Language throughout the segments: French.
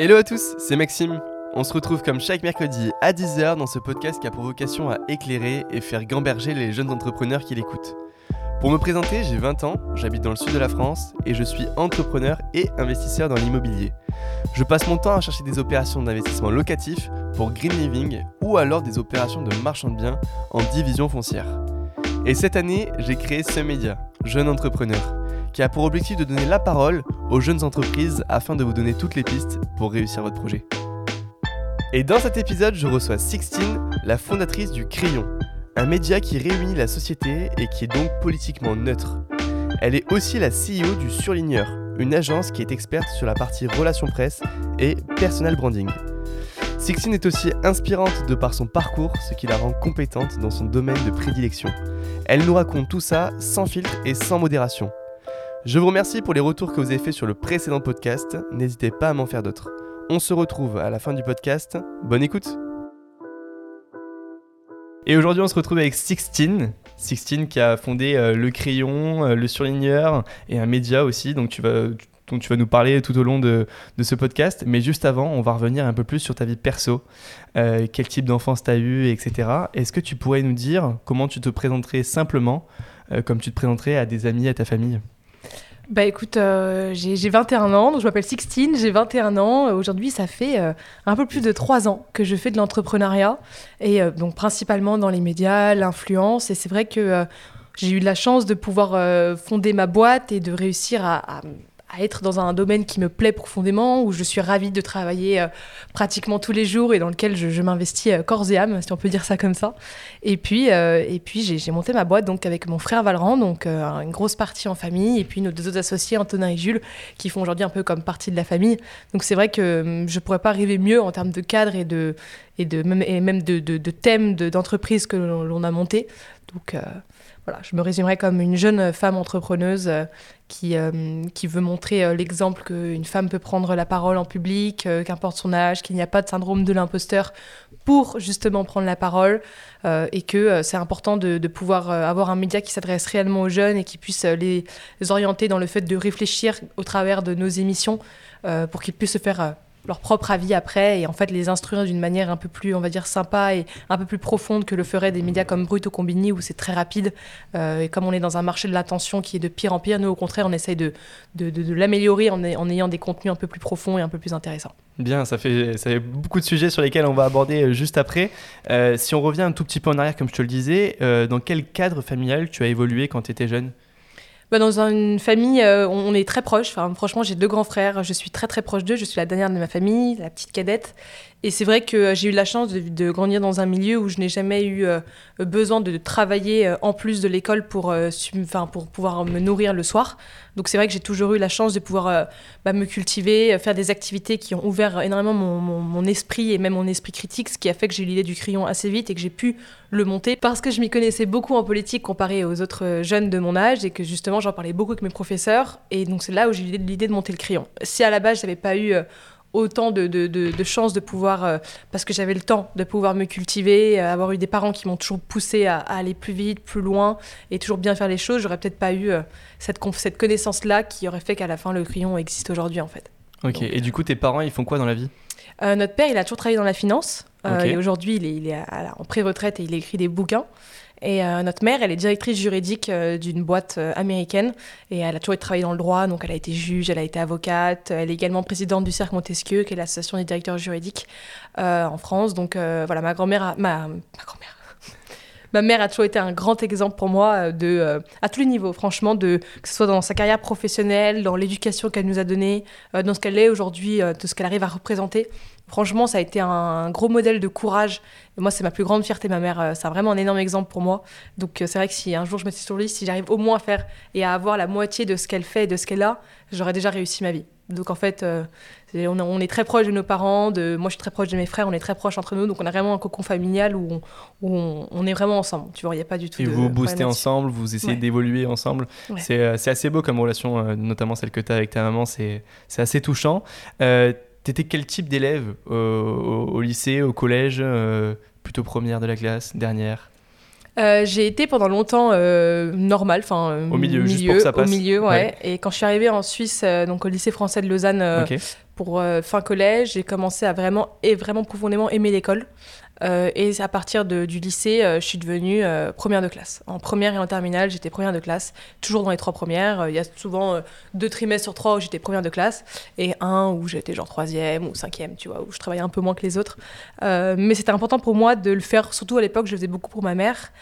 Hello à tous, c'est Maxime. On se retrouve comme chaque mercredi à 10h dans ce podcast qui a pour vocation à éclairer et faire gamberger les jeunes entrepreneurs qui l'écoutent. Pour me présenter, j'ai 20 ans, j'habite dans le sud de la France et je suis entrepreneur et investisseur dans l'immobilier. Je passe mon temps à chercher des opérations d'investissement locatif pour Green Living ou alors des opérations de marchand de biens en division foncière. Et cette année, j'ai créé ce média, Jeune Entrepreneur, qui a pour objectif de donner la parole aux jeunes entreprises afin de vous donner toutes les pistes pour réussir votre projet. Et dans cet épisode, je reçois Sixtine, la fondatrice du Crayon, un média qui réunit la société et qui est donc politiquement neutre. Elle est aussi la CEO du Surligneur, une agence qui est experte sur la partie relations presse et personal branding. Sixtine est aussi inspirante de par son parcours, ce qui la rend compétente dans son domaine de prédilection. Elle nous raconte tout ça sans filtre et sans modération. Je vous remercie pour les retours que vous avez faits sur le précédent podcast. N'hésitez pas à m'en faire d'autres. On se retrouve à la fin du podcast. Bonne écoute Et aujourd'hui, on se retrouve avec Sixtine. Sixtine qui a fondé euh, Le Crayon, euh, Le Surligneur et un média aussi. Donc tu vas, dont tu vas nous parler tout au long de, ce podcast. Mais juste avant, on va revenir un peu plus sur ta vie perso. Euh, quel type d'enfance tu as eu, etc. Est-ce que tu pourrais nous dire comment tu te présenterais simplement, comme tu te présenterais à des amis, à ta famille? Bah écoute, euh, j'ai 21 ans, donc je m'appelle Sixtine, j'ai 21 ans. Aujourd'hui, ça fait euh, un peu plus de 3 ans que je fais de l'entrepreneuriat, et euh, donc principalement dans les médias, l'influence. Et c'est vrai que j'ai eu la chance de pouvoir fonder ma boîte et de réussir à à être dans un domaine qui me plaît profondément, où je suis ravie de travailler euh, pratiquement tous les jours et dans lequel je, m'investis euh, corps et âme, si on peut dire ça comme ça. Et puis, euh, et puis j'ai monté ma boîte donc avec mon frère Valran, donc une grosse partie en famille, et puis nos deux autres associés, Antonin et Jules, qui font aujourd'hui un peu comme partie de la famille. Donc c'est vrai que hum, je pourrais pas arriver mieux en termes de cadre et de et de même, et même de, de, de thèmes d'entreprise que l'on a monté. Donc voilà, je me résumerai comme une jeune femme entrepreneuse euh, qui, euh, qui veut montrer euh, l'exemple qu'une femme peut prendre la parole en public, qu'importe son âge, qu'il n'y a pas de syndrome de l'imposteur pour justement prendre la parole et que c'est important de, pouvoir avoir un média qui s'adresse réellement aux jeunes et qui puisse les, orienter dans le fait de réfléchir au travers de nos émissions pour qu'ils puissent se faire leur propre avis après et en fait les instruire d'une manière un peu plus, on va dire, sympa et un peu plus profonde que le feraient des médias comme Brut ou Combini où c'est très rapide. Euh, et comme on est dans un marché de l'attention qui est de pire en pire, nous au contraire on essaye de, de, l'améliorer en, en, ayant des contenus un peu plus profonds et un peu plus intéressants. Bien, ça fait, ça fait beaucoup de sujets sur lesquels on va aborder euh, juste après. Euh, si on revient un tout petit peu en arrière, comme je te le disais, dans quel cadre familial tu as évolué quand tu étais jeune? Bah, dans une famille, euh, on est très proches. Enfin, franchement, j'ai deux grands frères. Je suis très très proche d'eux. Je suis la dernière de ma famille, la petite cadette. Et c'est vrai que euh, j'ai eu la chance de, grandir dans un milieu où je n'ai jamais eu euh, besoin de travailler euh, en plus de l'école pour, pour pouvoir me nourrir le soir. Donc c'est vrai que j'ai toujours eu la chance de pouvoir bah, me cultiver, faire des activités qui ont ouvert énormément mon, mon, esprit et même mon esprit critique, ce qui a fait que j'ai eu l'idée du crayon assez vite et que j'ai pu le monter parce que je m'y connaissais beaucoup en politique comparé aux autres jeunes de mon âge et que justement j'en parlais beaucoup avec mes professeurs. Et donc c'est là où j'ai eu l'idée de monter le crayon. Si à la base je n'avais pas eu autant de, de, de, chances de pouvoir, euh, parce que j'avais le temps de pouvoir me cultiver, euh, avoir eu des parents qui m'ont toujours poussé à, aller plus vite, plus loin et toujours bien faire les choses, j'aurais peut-être pas eu euh, cette, cette connaissance-là qui aurait fait qu'à la fin le crayon existe aujourd'hui en fait. Ok, et du coup tes parents ils font quoi dans la vie? Notre père il a toujours travaillé dans la finance et aujourd'hui il est, il est en pré-retraite et il écrit des bouquins. Et euh, notre mère, elle est directrice juridique euh, d'une boîte euh, américaine et elle a toujours travaillé dans le droit, donc elle a été juge, elle a été avocate, elle est également présidente du Cercle Montesquieu, qui est l'association des directeurs juridiques en France. Donc voilà, ma grand-mère, ma, ma grand-mère, ma mère a toujours été un grand exemple pour moi de, à tous les niveaux, franchement, de, que ce soit dans sa carrière professionnelle, dans l'éducation qu'elle nous a donnée, dans ce qu'elle est aujourd'hui, de ce qu'elle arrive à représenter. Franchement, ça a été un gros modèle de courage. Et moi, c'est ma plus grande fierté, ma mère. Euh, c'est vraiment un énorme exemple pour moi. Donc, euh, c'est vrai que si un jour je me suis sur lui, si j'arrive au moins à faire et à avoir la moitié de ce qu'elle fait et de ce qu'elle a, j'aurais déjà réussi ma vie. Donc, en fait, euh, on, est très proche de nos parents. De, moi, je suis très proche de mes frères. On est très proches entre nous. Donc, on a vraiment un cocon familial où on, est vraiment ensemble. Tu vois, il n'y a pas du tout et vous boostez ensemble, vous essayez d'évoluer ensemble. C'est assez beau comme relation, notamment celle que tu as avec ta maman. C'est assez touchant. T'étais quel type d'élève au, lycée, au collège euh, Plutôt première de la classe, dernière? Euh, j'ai été pendant longtemps euh, normal, enfin Au milieu, juste pour que ça au passe. milieu, ouais. Ouais. Et quand je suis arrivée en Suisse, euh, donc au lycée français de Lausanne, euh, pour euh, fin collège, j'ai commencé à vraiment et vraiment profondément aimer l'école. Euh, et à partir du lycée, euh, je suis devenue euh, première de classe. En première et en terminale, j'étais première de classe, toujours dans les trois premières. Il y a souvent deux trimestres sur trois où j'étais première de classe et un où j'étais genre troisième ou cinquième, tu vois, où je travaillais un peu moins que les autres. Mais c'était important pour moi de le faire, surtout à l'époque, je faisais beaucoup pour ma mère,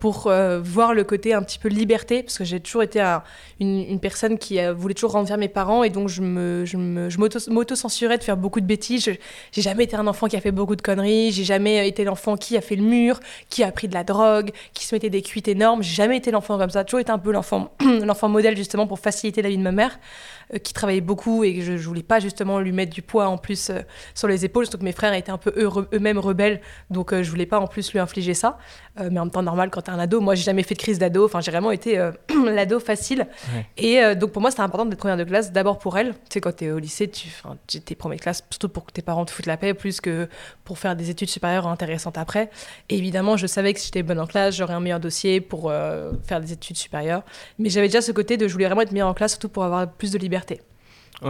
pour voir le côté un petit peu liberté, parce que j'ai toujours été un- une, personne qui voulait toujours rendre fiers mes parents et donc je me, je m'auto-censurais de faire beaucoup de bêtises. Je- j'ai jamais été un enfant qui a fait beaucoup de conneries. Jamais été l'enfant qui a fait le mur, qui a pris de la drogue, qui se mettait des cuites énormes. J'ai jamais été l'enfant comme ça. J'ai toujours été un peu l'enfant, modèle justement pour faciliter la vie de ma mère, qui travaillait beaucoup et que je, je voulais pas justement lui mettre du poids en plus euh, sur les épaules. Surtout que mes frères étaient un peu eux- eux-mêmes rebelles, donc euh, je voulais pas en plus lui infliger ça. Euh, mais en même temps normal quand t'es un ado. Moi j'ai jamais fait de crise d'ado. Enfin j'ai vraiment été euh, l'ado facile. Ouais. Et euh, donc pour moi c'était important d'être première de classe. D'abord pour elle. Tu sais quand t'es au lycée, tu, j'étais première classe surtout pour que tes parents te foutent la paix plus que pour faire des études supérieures intéressantes après. Et évidemment, je savais que si j'étais bonne en classe, j'aurais un meilleur dossier pour euh, faire des études supérieures. Mais j'avais déjà ce côté de je voulais vraiment être meilleure en classe, surtout pour avoir plus de liberté.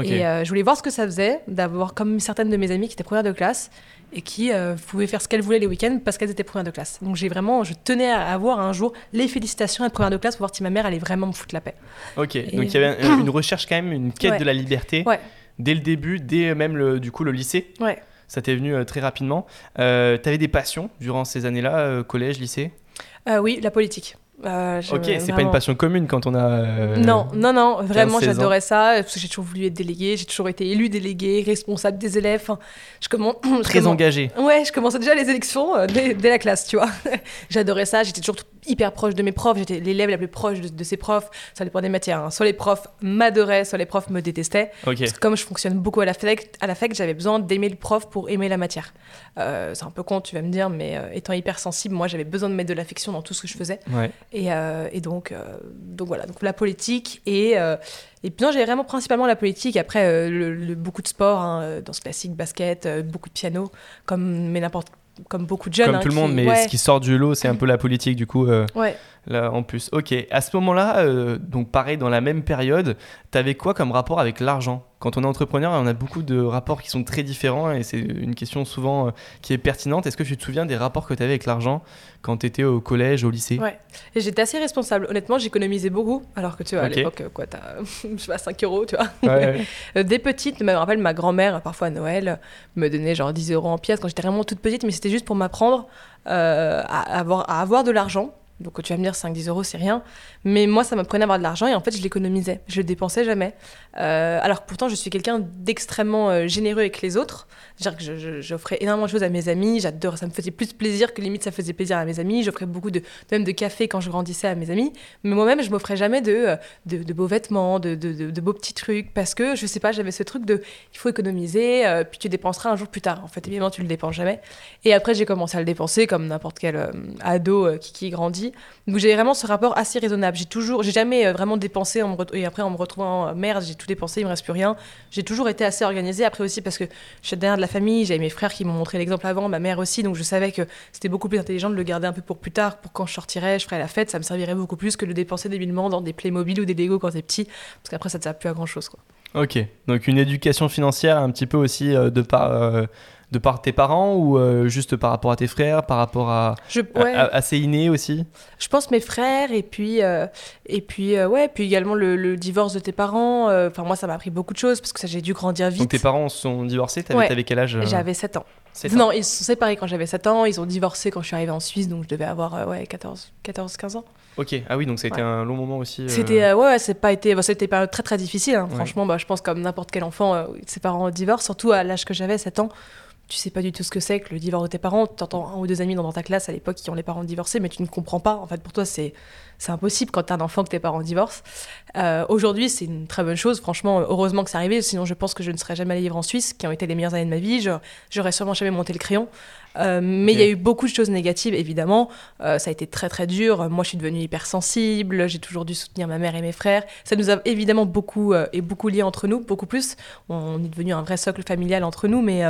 Et euh, je voulais voir ce que ça faisait d'avoir comme certaines de mes amies qui étaient premières de classe et qui euh, pouvaient faire ce qu'elles voulaient les week-ends parce qu'elles étaient premières de classe. Donc j'ai vraiment, je tenais à avoir un jour les félicitations à être première de classe pour voir si ma mère allait vraiment me foutre la paix. Ok. Donc il y avait un- une recherche quand même, une quête Ouais. de la liberté Ouais, dès le début, dès même le, du coup le lycée. ouais. Ça t'est venu euh, très rapidement. Euh, T'avais des passions durant ces années-là, euh, collège, lycée? Euh, oui, la politique. Euh, je- Ok, c'est pas une passion commune quand on a. euh, Non, non, non, vraiment 15-16 ans. j'adorais ça, parce que j'ai toujours voulu être déléguée, j'ai toujours été élue déléguée, responsable des élèves. Enfin, je commence, je Très commence- engagé. Ouais, je commençais déjà les élections euh, dès, dès la classe, tu vois. J'adorais ça, j'étais toujours hyper proche de mes profs, j'étais l'élève la plus proche de, de ses profs, ça dépend des matières. hein. Soit les profs m'adoraient, soit les profs me détestaient. Ok. Parce que comme je fonctionne beaucoup à la FEC, à la FEC j'avais besoin d'aimer le prof pour aimer la matière. Euh, c'est un peu con, tu vas me dire, mais euh, étant hyper sensible, moi j'avais besoin de mettre de l'affection dans tout ce que je faisais. Ouais. Et, euh, et donc, donc voilà, donc la politique et et puis non, j'avais vraiment principalement la politique. Après, euh, le, le- beaucoup de sport, hein, danse classique, basket, euh, beaucoup de piano, comme mais n'importe comme beaucoup de jeunes. Comme hein, tout le qui- monde, mais ouais, ce qui sort du lot, c'est un peu la politique du coup. euh, ouais. Là, en plus, ok. À ce moment-là, euh, donc pareil, dans la même période, t'avais quoi comme rapport avec l'argent? Quand on est entrepreneur, on a beaucoup de rapports qui sont très différents et c'est une question souvent euh, qui est pertinente. Est-ce que tu te souviens des rapports que tu avais avec l'argent quand tu étais au collège, au lycée? Ouais. Et j'étais assez responsable. Honnêtement, j'économisais beaucoup. Alors que tu vois, à l'époque, euh, quoi, t'as, je sais pas, 5 euros, tu vois. Ouais, ouais. Des petites, je me rappelle ma grand-mère, parfois à Noël, me donnait genre 10 euros en pièces quand j'étais vraiment toute petite, mais c'était juste pour m'apprendre euh, à, avoir, à avoir de l'argent. Donc tu vas me dire 5-10 euros, c'est rien. Mais moi, ça m'apprenait à avoir de l'argent et en fait, je l'économisais. Je le dépensais jamais. Euh, alors pourtant, je suis quelqu'un d'extrêmement euh, généreux avec les autres. C'est-à-dire que j'offrais énormément de choses à mes amis. J'adore, ça me faisait plus plaisir que limite ça faisait plaisir à mes amis. J'offrais beaucoup de, même de café quand je grandissais à mes amis. Mais moi-même, je m'offrais jamais de, euh, de, beaux vêtements, de, de, beaux petits trucs parce que je sais pas, j'avais ce truc de il faut économiser, euh, puis tu dépenseras un jour plus tard. En fait, évidemment, tu le dépenses jamais. Et après, j'ai commencé à le dépenser comme n'importe quel ado qui, qui grandit. Donc j'avais vraiment ce rapport assez raisonnable. J'ai toujours, j'ai jamais euh, vraiment dépensé en me et après en me retrouvant euh, merde, j'ai tout dépensé, il me reste plus rien. J'ai toujours été assez organisée. Après aussi parce que je suis derrière de la famille, j'avais mes frères qui m'ont montré l'exemple avant, ma mère aussi, donc je savais que c'était beaucoup plus intelligent de le garder un peu pour plus tard, pour quand je sortirais, je ferais la fête, ça me servirait beaucoup plus que de le dépenser débilement dans des Playmobil ou des Lego quand t'es petit, parce qu'après ça te sert plus à grand chose. Ok, donc une éducation financière un petit peu aussi euh, de, par, euh, de par tes parents ou euh, juste par rapport à tes frères, par rapport à, Je, à- ouais. à- inné aussi? Je pense mes frères et puis euh, et puis euh, ouais puis également le, le divorce de tes parents. Enfin moi ça m'a appris beaucoup de choses parce que ça j'ai dû grandir vite. Donc tes parents sont divorcés, t'avais Ouais. quel âge J'avais 7 ans. sept ans Non, ils se sont séparés quand j'avais 7 ans, ils ont divorcé quand je suis arrivée en Suisse donc je devais avoir ouais 14 14 15 ans. Ok, ah oui, donc ça a été Ouais. un long moment aussi. C'était ouais, c'est pas été c'était pas très très difficile hein. Franchement bah, je pense comme n'importe quel enfant ses parents divorcent surtout à l'âge que j'avais 7 ans. Tu sais pas du tout ce que c'est que le divorce de tes parents. Tu entends un ou deux amis dans ta classe à l'époque qui ont les parents divorcés, mais tu ne comprends pas. En fait, pour toi, c'est impossible quand t'as un enfant que tes parents divorcent. Euh, Aujourd'hui, c'est une très bonne chose. Franchement, heureusement que c'est arrivé. Sinon, je pense que je ne serais jamais allée vivre en Suisse, qui ont été les meilleures années de ma vie. J'aurais sûrement jamais monté le crayon. Mais il y a eu beaucoup de choses négatives, évidemment. ça a été très très dur. Moi, je suis devenue hypersensible. J'ai toujours dû soutenir ma mère et mes frères. Ça nous a évidemment beaucoup et beaucoup lié entre nous, beaucoup plus. On est devenu un vrai socle familial entre nous, mais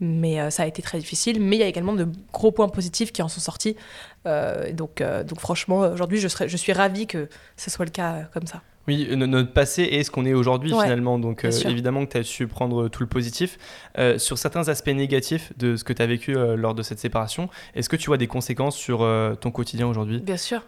mais ça a été très difficile. Mais il y a également de gros points positifs qui en sont sortis. donc donc franchement, aujourd'hui, je je suis ravie que ce soit le cas comme ça. Oui, notre passé est ce qu'on est aujourd'hui finalement. Donc euh, évidemment que tu as su prendre tout le positif. Euh, sur certains aspects négatifs de ce que tu as vécu euh, lors de cette séparation, est-ce que tu vois des conséquences sur ton quotidien aujourd'hui? Bien sûr.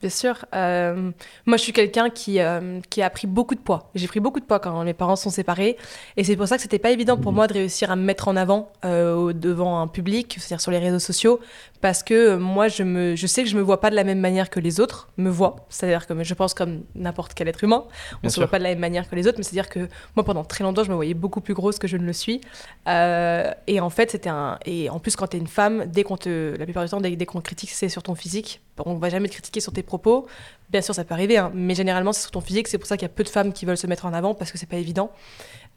Bien sûr. Euh, moi, je suis quelqu'un qui, euh, qui a pris beaucoup de poids. J'ai pris beaucoup de poids quand mes parents sont séparés. Et c'est pour ça que c'était pas évident pour mmh. moi de réussir à me mettre en avant euh, devant un public, c'est-à-dire sur les réseaux sociaux, parce que moi, je, me, je sais que je me vois pas de la même manière que les autres me voient. C'est-à-dire que je pense comme n'importe quel être humain. On ne se voit pas de la même manière que les autres, mais c'est-à-dire que moi, pendant très longtemps, je me voyais beaucoup plus grosse que je ne le suis. et en fait, c'était un. Et en plus, quand tu es une femme, dès qu'on te. La plupart du temps, dès, dès qu'on critique, c'est sur ton physique. On va jamais te critiquer sur tes propos. Bien sûr, ça peut arriver, hein, mais généralement, c'est sur ton physique. C'est pour ça qu'il y a peu de femmes qui veulent se mettre en avant parce que c'est pas évident.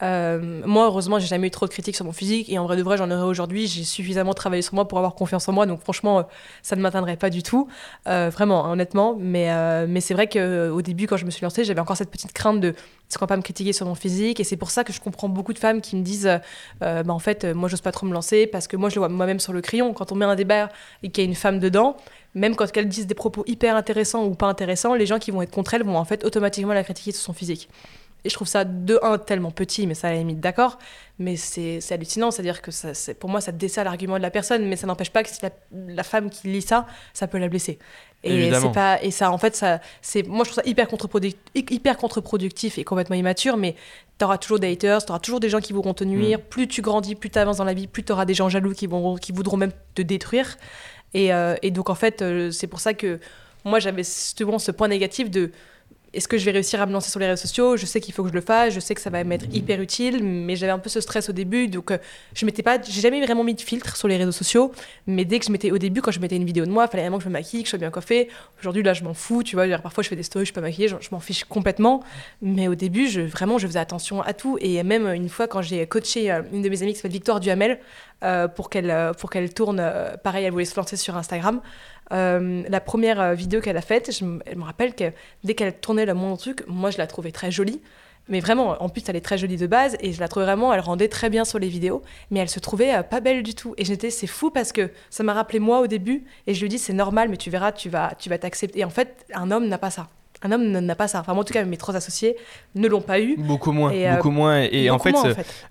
Euh, moi, heureusement, j'ai jamais eu trop de critiques sur mon physique et en vrai de vrai, j'en aurais aujourd'hui. J'ai suffisamment travaillé sur moi pour avoir confiance en moi, donc franchement, euh, ça ne m'atteindrait pas du tout, euh, vraiment, honnêtement. Mais, mais c'est vrai qu'au début, quand je me suis lancée, j'avais encore cette petite crainte de est-ce qu'on va pas me critiquer sur mon physique et c'est pour ça que je comprends beaucoup de femmes qui me disent bah, en fait, moi, j'ose pas trop me lancer parce que moi, je le vois moi-même sur le crayon. Quand on met un débat et qu'il y a une femme dedans, même quand elles disent des propos hyper intéressants ou pas intéressants, les gens qui vont être contre elle vont en fait automatiquement la critiquer sur son physique. Et je trouve ça de un tellement petit, mais ça à la limite d'accord, mais c'est hallucinant, c'est-à-dire que ça, pour moi ça dessert l'argument de la personne, mais ça n'empêche pas que si la, femme qui lit ça, ça peut la blesser. Et c'est pas et ça en fait ça c'est moi je trouve ça hyper contre-productif, hyper contre-productif et complètement immature, mais tu auras toujours des haters, tu auras toujours des gens qui voudront te nuire. Mm. Plus tu grandis, plus tu avances dans la vie, plus tu auras des gens jaloux qui vont qui voudront même te détruire. Euh, et, donc, en fait, euh, c'est pour ça que moi, j'avais souvent ce point négatif de est-ce que je vais réussir à me lancer sur les réseaux sociaux? Je sais qu'il faut que je le fasse, je sais que ça va m'être hyper utile, mais j'avais un peu ce stress au début, donc euh, je m'étais pas, j'ai jamais vraiment mis de filtre sur les réseaux sociaux, mais dès que je mettais au début, quand je mettais une vidéo de moi, il fallait vraiment que je me maquille, que je sois bien coiffée. Aujourd'hui, là, je m'en fous, tu vois. Parfois, je fais des stories, je suis pas maquillée, je, m'en fiche complètement, mais au début, je, vraiment, je faisais attention à tout, et même une fois quand j'ai coaché une de mes amies qui s'appelle Victoire Duhamel, euh, pour qu'elle euh, pour qu'elle tourne. Euh, pareil, elle voulait se lancer sur Instagram. La première vidéo qu'elle a faite, elle me rappelle que dès qu'elle tournait le moindre truc, moi je la trouvais très jolie. Mais vraiment, en plus, elle est très jolie de base et je la trouvais vraiment, elle rendait très bien sur les vidéos, mais elle se trouvait pas belle du tout. Et j'étais, c'est fou parce que ça m'a rappelé moi au début et je lui dis, c'est normal, mais tu verras, tu vas, tu vas t'accepter. Et en fait, un homme n'a pas ça. Un homme n'a pas ça. Enfin, en tout cas, mes trois associés ne l'ont pas eu. Beaucoup moins. Et, euh, beaucoup moins. Et, en, fait,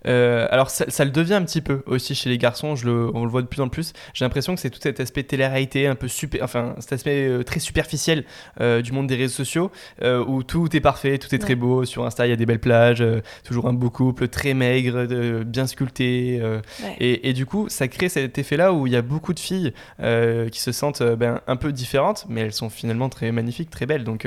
euh, alors ça, le devient un petit peu aussi chez les garçons. Je le, on le voit de plus en plus. J'ai l'impression que c'est tout cet aspect télé-réalité, un peu super, enfin cet aspect euh, très superficiel du monde des réseaux sociaux, où tout est parfait, tout est très beau. Sur Insta, il y a des belles plages, toujours un beau couple, très maigre, bien sculpté. Et, et, du coup, ça crée cet effet-là où il y a beaucoup de filles qui se sentent ben, un peu différentes, mais elles sont finalement très magnifiques, très belles. Donc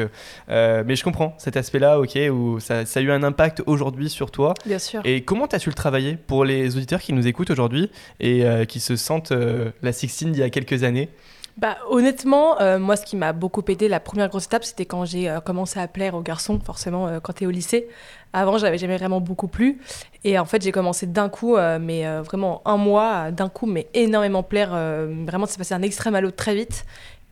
euh, mais je comprends cet aspect-là, ok, où ça, a eu un impact aujourd'hui sur toi. Bien sûr. Et comment tu as su le travailler pour les auditeurs qui nous écoutent aujourd'hui et euh, qui se sentent euh, la Sixtine d'il y a quelques années? Bah, honnêtement, moi, ce qui m'a beaucoup aidé, la première grosse étape, c'était quand j'ai commencé à plaire aux garçons, forcément, quand tu es au lycée. Avant, j'avais jamais vraiment beaucoup plu. Et en fait, j'ai commencé d'un coup, mais vraiment un mois, d'un coup, mais énormément plaire. vraiment, c'est passé d'un extrême à l'autre très vite.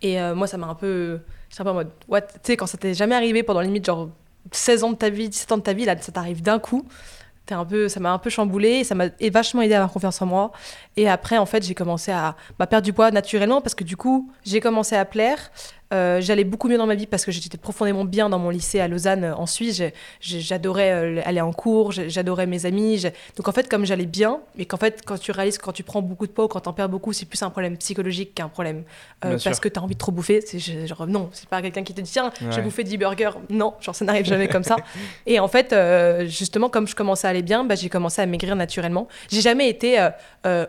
Et moi, ça m'a un peu c'est un en mode, Tu sais, quand ça t'est jamais arrivé pendant limite genre 16 ans de ta vie, 17 ans de ta vie, là, ça t'arrive d'un coup. Un peu, ça m'a un peu chamboulé et ça m'a vachement aidé à avoir confiance en moi. Et après, en fait, j'ai commencé à bah, perdre du poids naturellement parce que du coup, j'ai commencé à plaire. Euh, j'allais beaucoup mieux dans ma vie parce que j'étais profondément bien dans mon lycée à Lausanne euh, en Suisse. J'adorais euh, aller en cours, j'adorais mes amis. Donc en fait, comme j'allais bien, et qu'en fait, quand tu réalises que quand tu prends beaucoup de poids ou quand tu en perds beaucoup, c'est plus un problème psychologique qu'un problème parce que tu as envie de trop bouffer. C'est genre non, c'est pas quelqu'un qui te dit tiens, je vais bouffer 10 burgers. Non, genre ça n'arrive jamais comme ça. Et en fait, justement, comme je commençais à aller bien, bah, j'ai commencé à maigrir naturellement. J'ai jamais été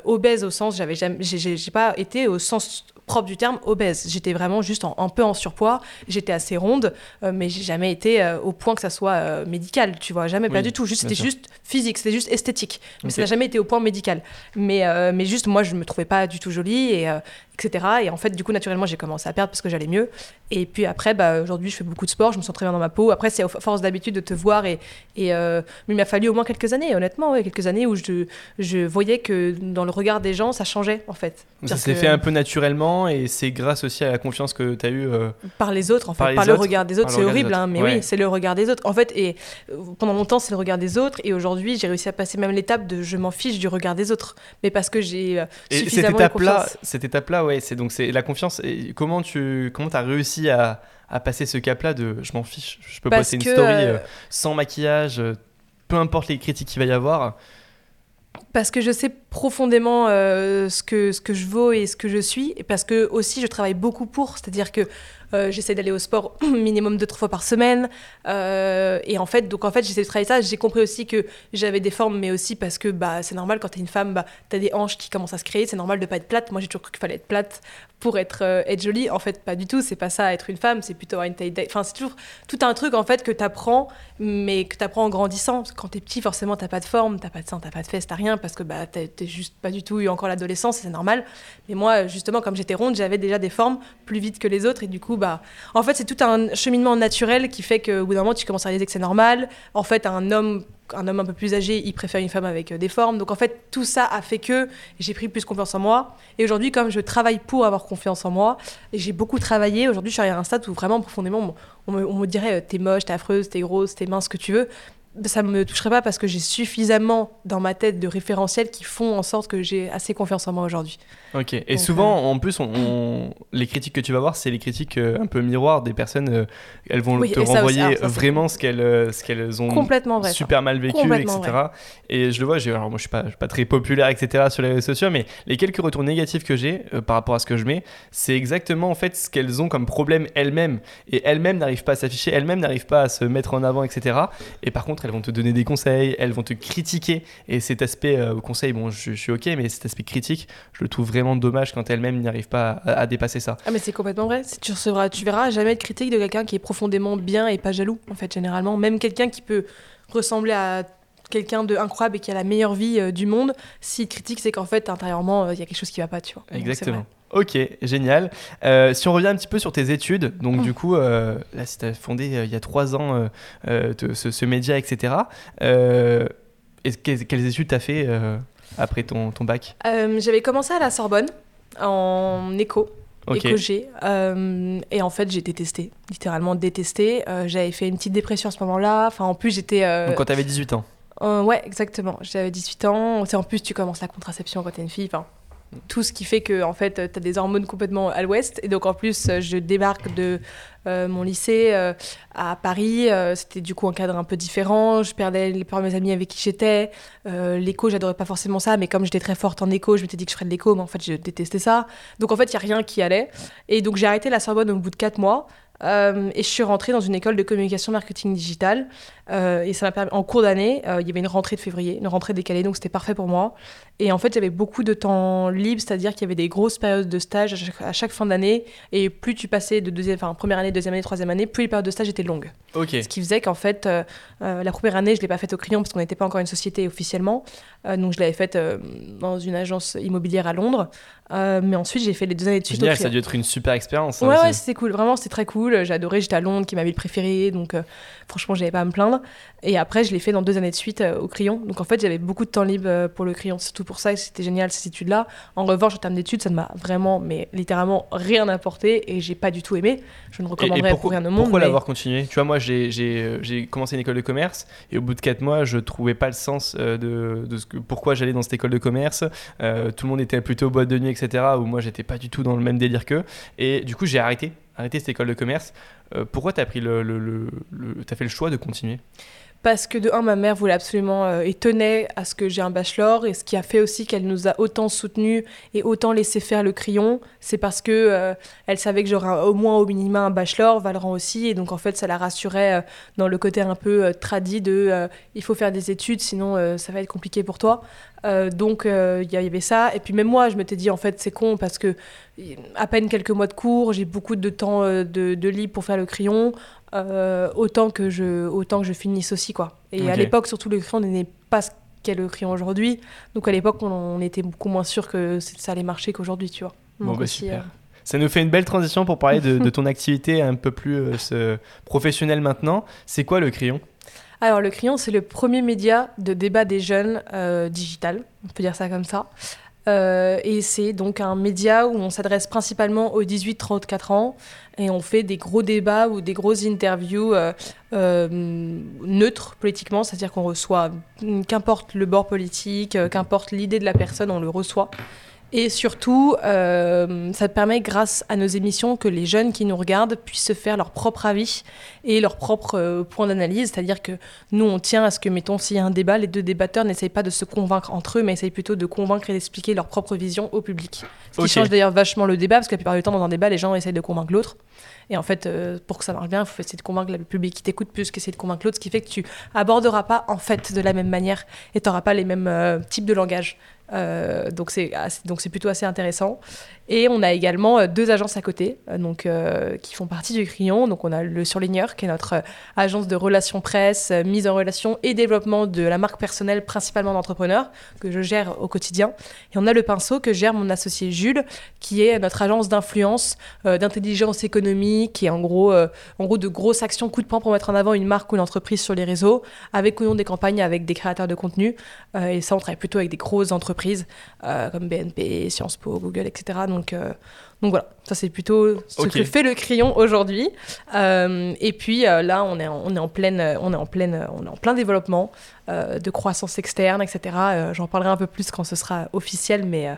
obèse au sens, j'avais jamais, j'ai pas été au sens propre du terme, obèse. J'étais vraiment juste un peu en surpoids, j'étais assez ronde, euh, mais j'ai jamais été euh, au point que ça soit euh, médical, tu vois, jamais, pas du tout. Juste, c'était juste physique, c'était juste esthétique. Mais ça n'a jamais été au point médical. Mais, mais juste, moi, je me trouvais pas du tout jolie et, etc. Et en fait, du coup, naturellement, j'ai commencé à perdre parce que j'allais mieux. Et puis après, bah, aujourd'hui, je fais beaucoup de sport, je me sens très bien dans ma peau. Après, c'est à force d'habitude de te voir. Et, et euh, mais il m'a fallu au moins quelques années, honnêtement, ouais, quelques années où je, je voyais que dans le regard des gens, ça changeait, en fait. Ça s'est fait un peu naturellement et c'est grâce aussi à la confiance que tu as eue. Euh, par les autres, en fait. Par, le regard des autres. C'est horrible, hein, mais oui, c'est le regard des autres. En fait, et euh, pendant longtemps, c'est le regard des autres. Et aujourd'hui, j'ai réussi à passer même l'étape de je m'en fiche du regard des autres. Mais parce que j'ai suffisamment cette étape-là, cette étape-là, ouais, c'est donc c'est la confiance. Et comment tu comment as réussi à, à passer ce cap-là de je m'en fiche, je peux passer une story euh, sans maquillage, euh, peu importe les critiques qu'il va y avoir parce que je sais profondément euh, ce, que, ce que je vaux et ce que je suis, et parce que aussi je travaille beaucoup pour, c'est-à-dire que euh, j'essaie d'aller au sport minimum deux trois fois par semaine, euh, et en fait, donc en fait j'essaie de travailler ça. J'ai compris aussi que j'avais des formes, mais aussi parce que bah c'est normal quand t'es une femme, bah t'as des hanches qui commencent à se créer, c'est normal de pas être plate. Moi j'ai toujours cru qu'il fallait être plate pour être être jolie. En fait, pas du tout. C'est pas ça être une femme, c'est plutôt une taille. Enfin, c'est toujours tout un truc en fait que t'apprends, mais que t'apprends en grandissant. Quand t'es petit, forcément t'as pas de forme, t'as pas de sein, t'as pas de fesses, t'as rien parce que bah, t'es juste pas du tout eu encore l'adolescence, c'est normal. Mais moi, justement, comme j'étais ronde, j'avais déjà des formes plus vite que les autres. Et du coup, bah, en fait, c'est tout un cheminement naturel qui fait qu'au bout d'un moment, tu commences à réaliser que c'est normal. En fait, un homme un homme un peu plus âgé, il préfère une femme avec euh, des formes. Donc en fait, tout ça a fait que j'ai pris plus confiance en moi. Et aujourd'hui, comme je travaille pour avoir confiance en moi, et j'ai beaucoup travaillé, aujourd'hui, je suis à un stade où vraiment profondément, on me, on me dirait euh, t'es moche, t'es affreuse, t'es grosse, t'es mince, ce que tu veux ça ne me toucherait pas parce que j'ai suffisamment dans ma tête de référentiels qui font en sorte que j'ai assez confiance en moi aujourd'hui. Ok, et souvent, euh, en plus, on, les critiques que tu vas voir, c'est les critiques euh, un peu miroirs des personnes. Euh, elles vont te renvoyer vraiment ce qu'elles ce qu'elles ont Complètement vrai, super mal vécu, etc. Et je le vois, alors moi je suis pas, suis pas très populaire, etc. sur les réseaux sociaux, mais les quelques retours négatifs que j'ai par rapport à ce que je mets, c'est exactement en fait ce qu'elles ont comme problème elles-mêmes. Et elles-mêmes n'arrivent pas à s'afficher, elles-mêmes n'arrivent pas à se mettre en avant, etc. Et par contre, elles vont te donner des conseils, elles vont te critiquer. Et cet aspect conseil, bon, je, suis ok, mais cet aspect critique, je le trouve vraiment dommage quand elles-mêmes n'y arrivent pas à, dépasser ça. Ah, mais c'est complètement vrai. Tu recevras, tu verras jamais de critique de quelqu'un qui est profondément bien et pas jaloux, en fait, généralement. Même quelqu'un qui peut ressembler à quelqu'un de incroyable et qui a la meilleure vie euh, du monde, s'il critique, c'est qu'en fait, intérieurement, euh, il y a quelque chose qui va pas, tu vois. Exactement. Ok, génial. Euh, si on revient un petit peu sur tes études, donc du coup, euh, là, tu as fondé euh, il y a trois ans ce, média, etc. quelles, études tu as fait après ton, ton bac J'avais commencé à la Sorbonne en éco. Éco-G. et en fait, j'ai détesté, littéralement détesté. J'avais fait une petite dépression à ce moment-là. Enfin, en plus, j'étais. Donc, quand tu avais 18 ans Ouais, exactement. J'avais 18 ans. En plus, tu commences la contraception quand tu es une fille. Enfin, tout ce qui fait que en fait tu as des hormones complètement à l'ouest et donc en plus je débarque de euh, mon lycée euh, à Paris euh, c'était du coup un cadre un peu différent. Je perdais les mes amis avec qui j'étais. L'écho j'adorais pas forcément ça mais comme j'étais très forte en écho je m'étais dit que je ferais de l'écho mais en fait je détestais ça. Donc en fait il y a rien qui allait. Et donc j'ai arrêté la Sorbonne au bout de quatre mois et je suis rentrée dans une école de communication marketing digital. Euh, et ça m'a permis, en cours d'année, euh, il y avait une rentrée de février, une rentrée décalée, donc c'était parfait pour moi. Et en fait, j'avais beaucoup de temps libre, c'est-à-dire qu'il y avait des grosses périodes de stage à chaque, fin d'année. Et plus tu passais de deuxième, enfin, première année, deuxième année, troisième année, plus les périodes de stage étaient longues. Ce qui faisait qu'en fait, la première année, je ne l'ai pas faite au crayon parce qu'on n'était pas encore une société officiellement. donc je l'avais faite dans une agence immobilière à Londres. Euh, mais ensuite, j'ai fait les deux années de suite. Génial, ça a dû être une super expérience. Hein, ouais, ouais c'était cool. Vraiment, c'était très cool. J'ai adoré. J'étais à Londres, qui est ma ville préférée. Donc, euh, franchement, j'avais pas à me plaindre. Et après, je l'ai fait dans deux années de suite euh, au crayon. Donc, en fait, j'avais beaucoup de temps libre pour le crayon. C'est tout pour ça que c'était génial, ces études-là. En revanche, en termes d'études, ça ne m'a vraiment, mais littéralement, rien apporté. Et j'ai pas du tout rien Je ne recommanderais pour rien au monde. Pourquoi l'avoir continué? Tu vois, moi, j'ai commencé une école de commerce. Et au bout de quatre mois, je trouvais pas le sens de, de ce que, pourquoi j'allais dans cette école de commerce. tout le monde était plutôt boîte de nuit, etc. Où moi, j'étais pas du tout dans le même délire qu'eux. Et du coup, j'ai arrêté, arrêté cette école de commerce. Euh, pourquoi tu as, pris le, le, as fait le choix de continuer? Parce que de un, ma mère voulait absolument euh, et tenait à ce que j'ai un bachelor, et ce qui a fait aussi qu'elle nous a autant soutenus et autant laissé faire le crayon, c'est parce que euh, elle savait que j'aurais au moins au minimum un bachelor, Valran aussi, et donc en fait ça la rassurait dans le côté un peu tradit de il faut faire des études, sinon ça va être compliqué pour toi. Euh, donc euh, il y avait ça. Et puis même moi, je m'étais dit, en fait, c'est con parce que à peine quelques mois de cours, j'ai beaucoup de temps euh, de, libre pour faire le crayon. Autant, que je, autant que je finisse aussi. quoi. Et à l'époque, surtout, le crayon n'est pas qu'est le crayon aujourd'hui. Donc à l'époque, on, était beaucoup moins sûr que ça allait marcher qu'aujourd'hui, tu vois. Bon, Donc bah, aussi, super. euh, Ça nous fait une belle transition pour parler de, de ton activité un peu plus euh, ce- professionnelle maintenant. C'est quoi le crayon? Alors, le Crayon, c'est le premier média de débat des jeunes euh, digital, on peut dire ça comme ça. Euh, et c'est donc un média où on s'adresse principalement aux 18-34 ans et on fait des gros débats ou des grosses interviews euh, euh, neutres politiquement, c'est-à-dire qu'on reçoit, mm, qu'importe le bord politique, euh, qu'importe l'idée de la personne, on le reçoit. Et surtout, euh, ça permet, grâce à nos émissions, que les jeunes qui nous regardent puissent se faire leur propre avis et leur propre euh, point d'analyse. C'est-à-dire que nous, on tient à ce que, mettons, s'il y a un débat, les deux débatteurs n'essayent pas de se convaincre entre eux, mais essayent plutôt de convaincre et d'expliquer leur propre vision au public. Ce qui change d'ailleurs vachement le débat, parce que la plupart du temps, dans un débat, les gens essayent de convaincre l'autre. Et en fait, euh, pour que ça marche bien, il faut essayer de convaincre le public qui t'écoute plus qu'essayer de convaincre l'autre, ce qui fait que tu aborderas pas, en fait, de la même manière et tu n'auras pas les mêmes euh, types de langage. Euh, donc c'est plutôt assez intéressant. Et on a également euh, deux agences à côté, euh, donc qui font partie du Crayon. Donc on a le Surligneur, qui est notre agence de relations presse, mise en relation et développement de la marque personnelle, principalement d'entrepreneurs, que je gère au quotidien. Et on a le Pinceau que gère mon associé Jules, qui est notre agence d'influence, d'intelligence économique et en gros, en gros de grosses actions coup de poing pour mettre en avant une marque ou une entreprise sur les réseaux, avec ou non des campagnes avec des créateurs de contenu. Et ça, on travaille plutôt avec des grosses entreprises euh, comme BNP, Sciences Po, Google, etc. Donc, euh, donc voilà, ça c'est plutôt ce Ok. que fait le crayon aujourd'hui. Euh, et puis là, on est, en, on est en pleine, on est en pleine, on est en plein développement de croissance externe, etc. J'en parlerai un peu plus quand ce sera officiel, mais,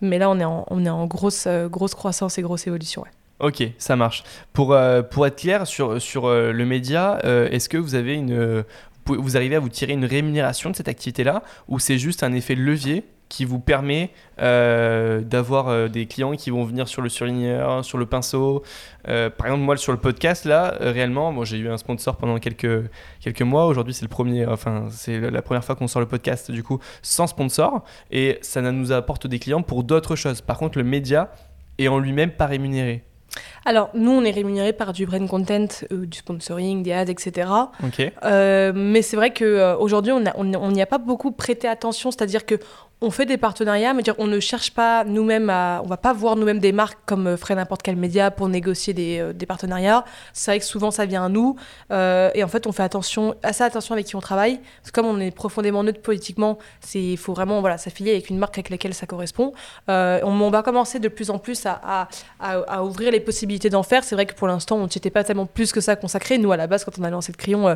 mais là, on est en, on est en grosse, grosse croissance et grosse évolution. ouais. Ok, ça marche. Pour, euh, pour être clair sur, sur euh, le média, euh, est-ce que vous avez une, vous pouvez- vous arrivez à vous tirer une rémunération de cette activité-là ou c'est juste un effet levier qui vous permet euh, d'avoir euh, des clients qui vont venir sur le surligneur, sur le pinceau. Euh, par exemple, moi sur le podcast là, réellement, moi j'ai eu un sponsor pendant quelques quelques mois. Aujourd'hui, c'est enfin c'est la première fois qu'on sort le podcast du coup sans sponsor et ça nous apporte des clients pour d'autres choses. Par contre, le média est en lui-même pas rémunéré. Alors, nous, on est rémunéré par du brand content, euh, du sponsoring, des ads, etc. Ok. Euh, mais c'est vrai qu'aujourd'hui, on a- on n'y a pas beaucoup prêté attention. C'est-à-dire que on fait des partenariats, mais dire, on ne cherche pas nous-mêmes à. On va pas voir nous-mêmes des marques comme euh, ferait n'importe quel média pour négocier des, euh, des partenariats. C'est vrai que souvent, ça vient à nous. Euh, et en fait, on fait attention, assez attention avec qui on travaille. Parce que comme on est profondément neutre politiquement, il faut vraiment voilà, s'affilier avec une marque avec laquelle ça correspond. Euh, on, on va commencer de plus en plus à, à, à- à ouvrir les possibilités d'en faire. C'est vrai que pour l'instant, on n'y était pas tellement plus que ça consacré. Nous, à la base, quand on a lancé le crayon, euh,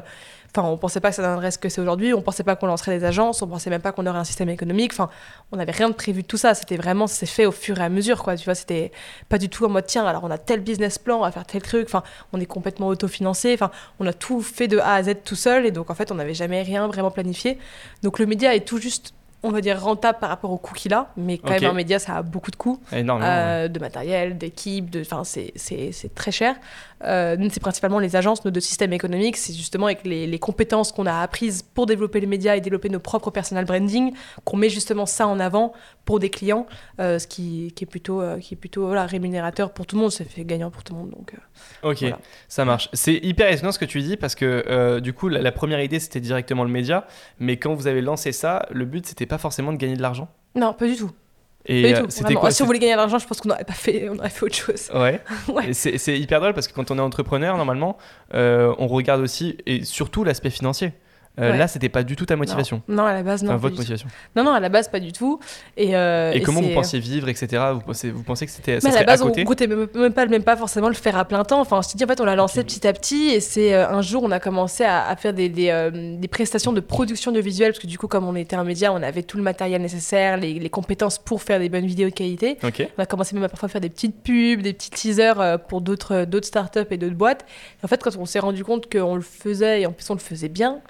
Enfin, on pensait pas que ça donnerait ce que c'est aujourd'hui. On pensait pas qu'on lancerait des agences. On pensait même pas qu'on aurait un système économique. Enfin, on n'avait rien de prévu de tout ça. C'était vraiment, c'est fait au fur et à mesure, quoi. Tu vois, c'était pas du tout en mode tiens, alors on a tel business plan, on va faire tel truc. Enfin, on est complètement autofinancé. Enfin, on a tout fait de A à Z tout seul. Et donc, en fait, on n'avait jamais rien vraiment planifié. Donc, le média est tout juste, on va dire, rentable par rapport aux coûts qu'il a. Mais quand même, un média, ça a beaucoup de coûts. Euh, de matériel, d'équipe, de, enfin c'est très cher. Euh, c'est principalement les agences, nos deux systèmes économiques, c'est justement avec les, les compétences qu'on a apprises pour développer les médias et développer nos propres personal branding qu'on met justement ça en avant pour des clients, euh, ce qui, qui est plutôt euh, qui est plutôt voilà, rémunérateur pour tout le monde, ça fait gagnant pour tout le monde. Donc Ok, Voilà. ça marche. C'est hyper étonnant ce que tu dis parce que du coup, la, la première idée c'était directement le média, mais quand vous avez lancé ça, le but c'était pas forcément de gagner de l'argent? non, pas du tout. Et euh, c'était quoi si on voulait gagner de l'argent, je pense qu'on n'aurait pas fait, on aurait fait autre chose. Ouais. Ouais. C'est hyper drôle parce que quand on est entrepreneur, normalement, euh, on regarde aussi et surtout l'aspect financier. Euh, Ouais. Là, c'était pas du tout ta motivation. Non, non, à la base, non. Enfin, votre motivation. Non, non, à la base, pas du tout. Et, euh, et, comment vous pensiez vivre, etc. Vous pensez, vous pensez que c'était Mais à la base, à on côté goûtait même, même pas, même pas forcément le faire à plein temps. Enfin, je te dis, en fait, on l'a lancé petit à petit et c'est euh, un jour, on a commencé à, à faire des, des, des prestations de production de visuels parce que du coup, comme on était un média, on avait tout le matériel nécessaire, les, les compétences pour faire des bonnes vidéos de qualité. Ok. On a commencé même à parfois faire des petites pubs, des petits teasers pour d'autres d'autres startups et d'autres boîtes. Et en fait, quand on s'est rendu compte qu'on le faisait et en plus on le faisait bien,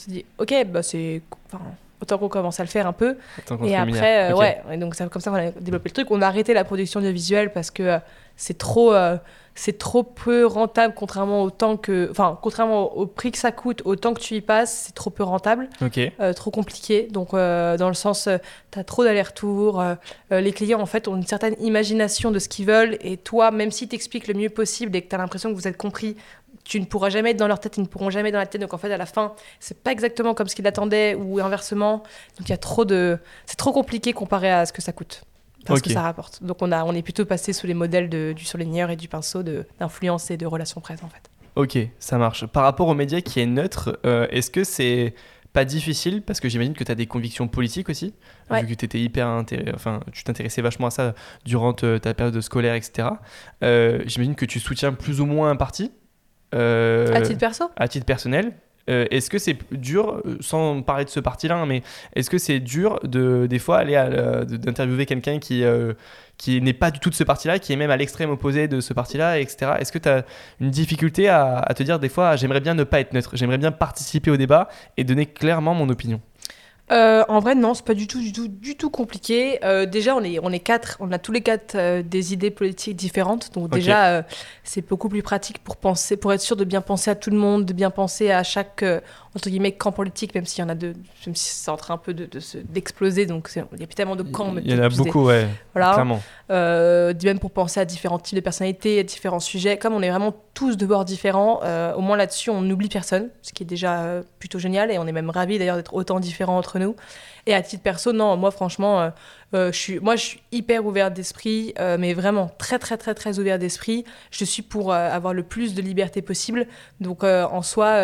on s'est dit, ok, bah c'est. Enfin, autant qu'on commence à le faire un peu. Et après, euh, ouais, et donc c'est comme ça qu'on a développé le truc. On a arrêté la production de visuels parce que euh, c'est trop, euh, c'est trop peu rentable, contrairement au temps que, enfin, contrairement au, prix que ça coûte, au temps que tu y passes, c'est trop peu rentable, Ok. euh, trop compliqué. Donc, dans le sens, tu as trop d'allers-retours. les clients, en fait, ont une certaine imagination de ce qu'ils veulent. Et toi, même si tu expliques le mieux possible et que tu as l'impression que vous êtes compris, tu ne pourras jamais être dans leur tête, ils ne pourront jamais être dans la tête. Donc, en fait, à la fin, c'est pas exactement comme ce qu'ils attendaient ou inversement. Donc, il y a trop de. C'est trop compliqué comparé à ce que ça coûte. parce que ça rapporte. Donc on, a, on est plutôt passé sous les modèles de, du surligneur et du pinceau d'influence et de relations presse en fait. Ok, ça marche. Par rapport aux médias qui est neutre, euh, est-ce que c'est pas difficile? Parce que j'imagine que tu as des convictions politiques aussi, vu que étais hyper enfin, tu t'intéressais vachement à ça durant ta période scolaire, etc. Euh, j'imagine que tu soutiens plus ou moins un parti? Euh, à titre perso? À titre personnel. Euh, est-ce que c'est dur, sans parler de ce parti-là, hein, mais est-ce que c'est dur de des fois aller d'interviewer quelqu'un qui qui n'est pas du tout de ce parti-là, qui est même à l'extrême opposé de ce parti-là, etc. Est-ce que tu as une difficulté à, à te dire des fois, j'aimerais bien ne pas être neutre, j'aimerais bien participer au débat et donner clairement mon opinion? Euh, en vrai, non, c'est pas du tout, du tout, du tout compliqué. Euh, déjà, on est, on est quatre, on a tous les quatre euh, des idées politiques différentes, donc déjà, c'est beaucoup plus pratique pour penser, pour être sûr de bien penser à tout le monde, de bien penser à chaque entre guillemets camp politique, même s'il y en a deux, même si c'est en train un peu de, d'exploser, donc il y a plus tellement de camps. Il y en a beaucoup, ouais. Voilà. Clairement. même pour penser à différents types de personnalités, à différents sujets, comme on est vraiment tous de bords différents, au moins là-dessus, on n'oublie personne, ce qui est déjà plutôt génial, et on est même ravis d'ailleurs d'être autant différents entre nous. Et à titre perso, non, moi franchement, euh, euh, je suis, moi je suis hyper ouverte d'esprit, euh, mais vraiment très très très très ouverte d'esprit. Je suis pour avoir le plus de liberté possible. Donc en soi,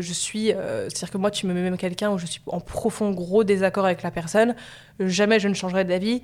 je suis, c'est-à-dire que moi tu me mets même quelqu'un où je suis en profond gros désaccord avec la personne, jamais je ne changerai d'avis,